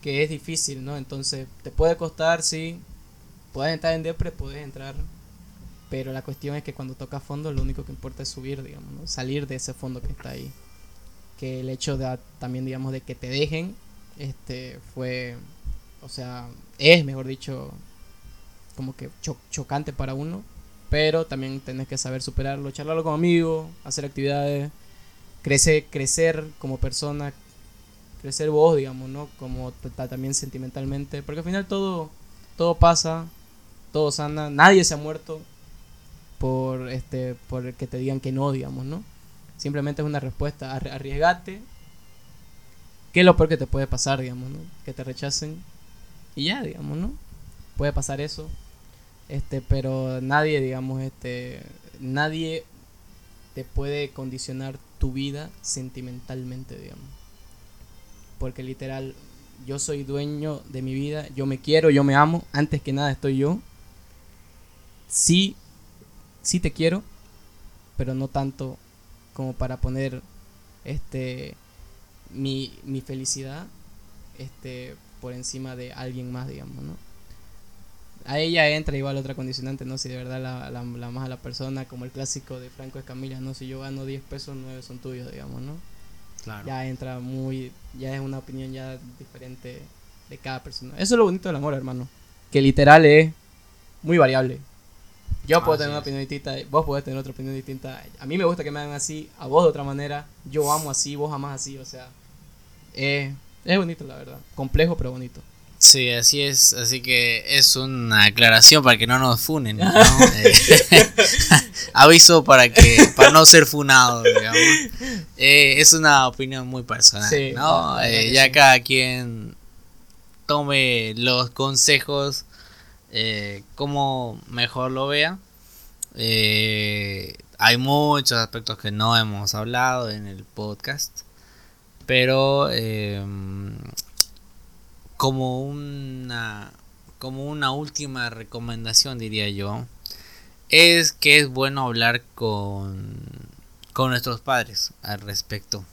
que es difícil, ¿no? Entonces, te puede costar, sí, puedes entrar en depre, puedes entrar, pero la cuestión es que cuando toca fondo, lo único que importa es subir, digamos, ¿no? Salir de ese fondo que está ahí. Que el hecho de también, digamos, de que te dejen, este, fue, o sea, es, mejor dicho, como que chocante para uno, pero también tenés que saber superarlo, charlarlo con amigos, hacer actividades, crecer, crecer como persona, crecer vos, digamos, ¿no? Como también sentimentalmente, porque al final todo, todo pasa, todo sana, nadie se ha muerto por este, por que te digan que no, digamos, ¿no? Simplemente es una respuesta, arriesgate, ¿qué es lo peor que te puede pasar, digamos, ¿no? Que te rechacen y ya, digamos, ¿no? Puede pasar eso, este, pero nadie, digamos, este, nadie te puede condicionar tu vida sentimentalmente, digamos. Porque literal, yo soy dueño de mi vida, yo me quiero, yo me amo, antes que nada estoy yo. Sí, sí te quiero, pero no tanto como para poner este mi, mi felicidad este por encima de alguien más, digamos, ¿no? A ella entra igual otra condicionante, ¿no? Si de verdad la, la, la más a la persona, como el clásico de Franco Escamilla, ¿no? Si yo gano 10 pesos, 9 son tuyos, digamos, ¿no? Claro. Ya entra muy, ya es una opinión ya diferente de cada persona. Eso es lo bonito del amor, hermano. Que literal es muy variable. Yo puedo tener una opinión distinta, vos podés tener otra opinión distinta. A mí me gusta que me hagan así, a vos de otra manera. Yo amo así, vos amás así, o sea. es bonito, la verdad. Complejo, pero bonito. Sí, así es. Así que es una aclaración para que no nos funen. ¿no? Eh, aviso para que para no ser funado, digamos. Eh, es una opinión muy personal, Sí, ¿no? Eh, ya sí. cada quien tome los consejos como mejor lo vea. Hay muchos aspectos que no hemos hablado en el podcast, pero eh, como una como una última recomendación diría yo es que es bueno hablar con con nuestros padres al respecto.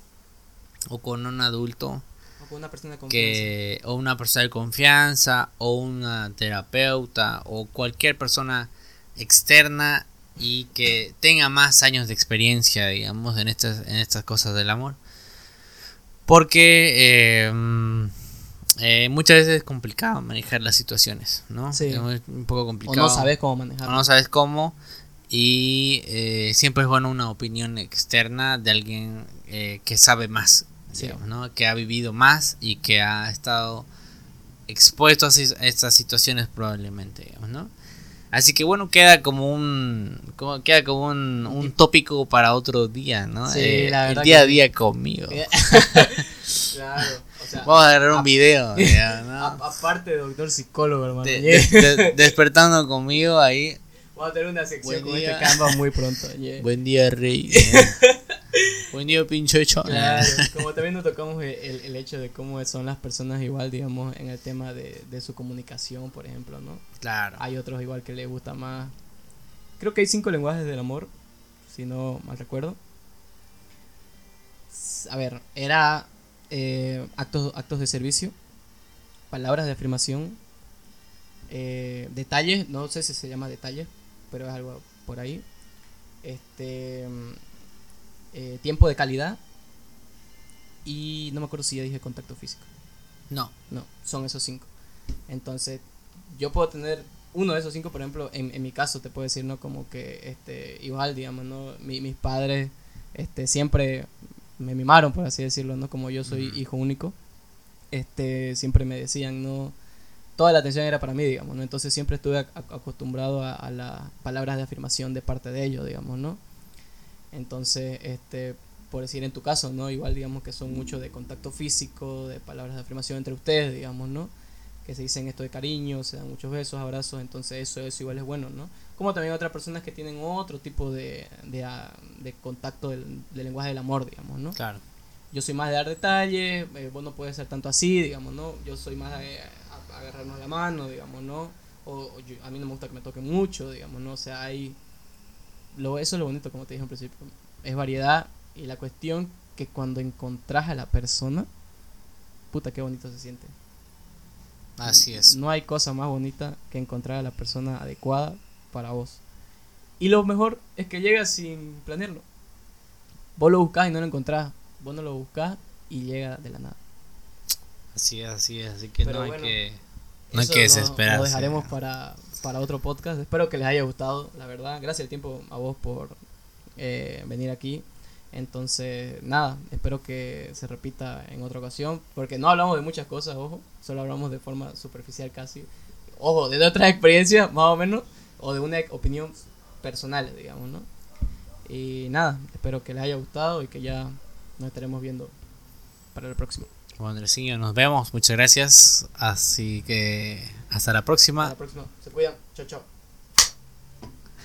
O con un adulto O con una persona con que o una persona de confianza o una terapeuta o cualquier persona externa y que tenga más años de experiencia digamos en estas en estas cosas del amor. Porque eh, eh, muchas veces es complicado manejar las situaciones no Sí. es un poco O complicado no sabes cómo manejarlo. o no sabes cómo y eh, siempre es bueno una opinión externa de alguien eh, que sabe más Sí. digamos, ¿no? que ha vivido más y que ha estado expuesto a estas situaciones probablemente digamos, ¿no? así que bueno queda como un como, queda como un, un tópico para otro día no Sí, Eh, la el día a día conmigo claro. O sea, vamos a agarrar un video digamos, ¿no? aparte de doctor psicólogo, hermano. De- yeah. de- de- despertando conmigo ahí Vamos a tener una sección Buen con día. este Canva muy pronto. yeah. Buen día, Rey. Buen día, pinche hecho. Claro, como también nos tocamos el, el- el hecho de cómo son las personas igual, digamos, en el tema de, de su comunicación, por ejemplo, ¿no? Claro. Hay otros igual que les gusta más. Creo que hay cinco lenguajes del amor, si no mal recuerdo. A ver, era eh, actos, actos de servicio, palabras de afirmación, eh, detalles, no sé si se llama detalles, pero es algo por ahí. Este mm, eh, tiempo de calidad y no me acuerdo si ya dije contacto físico. No. No, son esos cinco. Entonces, yo puedo tener uno de esos cinco, por ejemplo, en, en mi caso te puedo decir, ¿no? Como que, este, igual, digamos, ¿no? Mi- mis padres, este, siempre me mimaron, por así decirlo, ¿no? Como yo soy hijo único, este, siempre me decían, ¿no? Toda la atención era para mí, digamos, ¿no? Entonces siempre estuve ac- acostumbrado a, a las palabras de afirmación de parte de ellos, digamos, ¿no? Entonces, este, por decir en tu caso, ¿no? Igual digamos que son mucho de contacto físico, de palabras de afirmación entre ustedes, digamos, ¿no? Que se dicen esto de cariño, se dan muchos besos, abrazos, entonces eso, eso igual es bueno, ¿no? Como también otras personas que tienen otro tipo de, de, ah, de contacto del, del lenguaje del amor, digamos, ¿no? Claro. Yo soy más de dar detalles, eh, vos no puedes ser tanto así, digamos, ¿no? Yo soy más de a- agarrarnos la mano, digamos, ¿no? O, o yo- a mí no me gusta que me toquen mucho, digamos, ¿no? O sea, hay... Lo, eso es lo bonito, como te dije al principio. Es variedad y la cuestión que cuando encontrás a la persona, puta, qué bonito se siente. Así es. No hay cosa más bonita que encontrar a la persona adecuada para vos. Y lo mejor es que llega sin planearlo. Vos lo buscás y no lo encontrás. Vos no lo buscás y llega de la nada. Así es, así es. Así que Pero no hay bueno, que. No hay que lo- desesperarse. Lo dejaremos para, para otro podcast. Espero que les haya gustado, la verdad. Gracias el tiempo a vos por eh, venir aquí. Entonces, nada, espero que se repita en otra ocasión. Porque no hablamos de muchas cosas, ojo. Solo hablamos de forma superficial casi. Ojo, de otras experiencias, más o menos. O de una opinión personal, digamos, ¿no? Y nada, espero que les haya gustado y que ya nos estaremos viendo para el próximo. Bueno, Andresinho, nos vemos. Muchas gracias. Así que hasta la próxima. Hasta la próxima. Se cuidan. Chao, chao.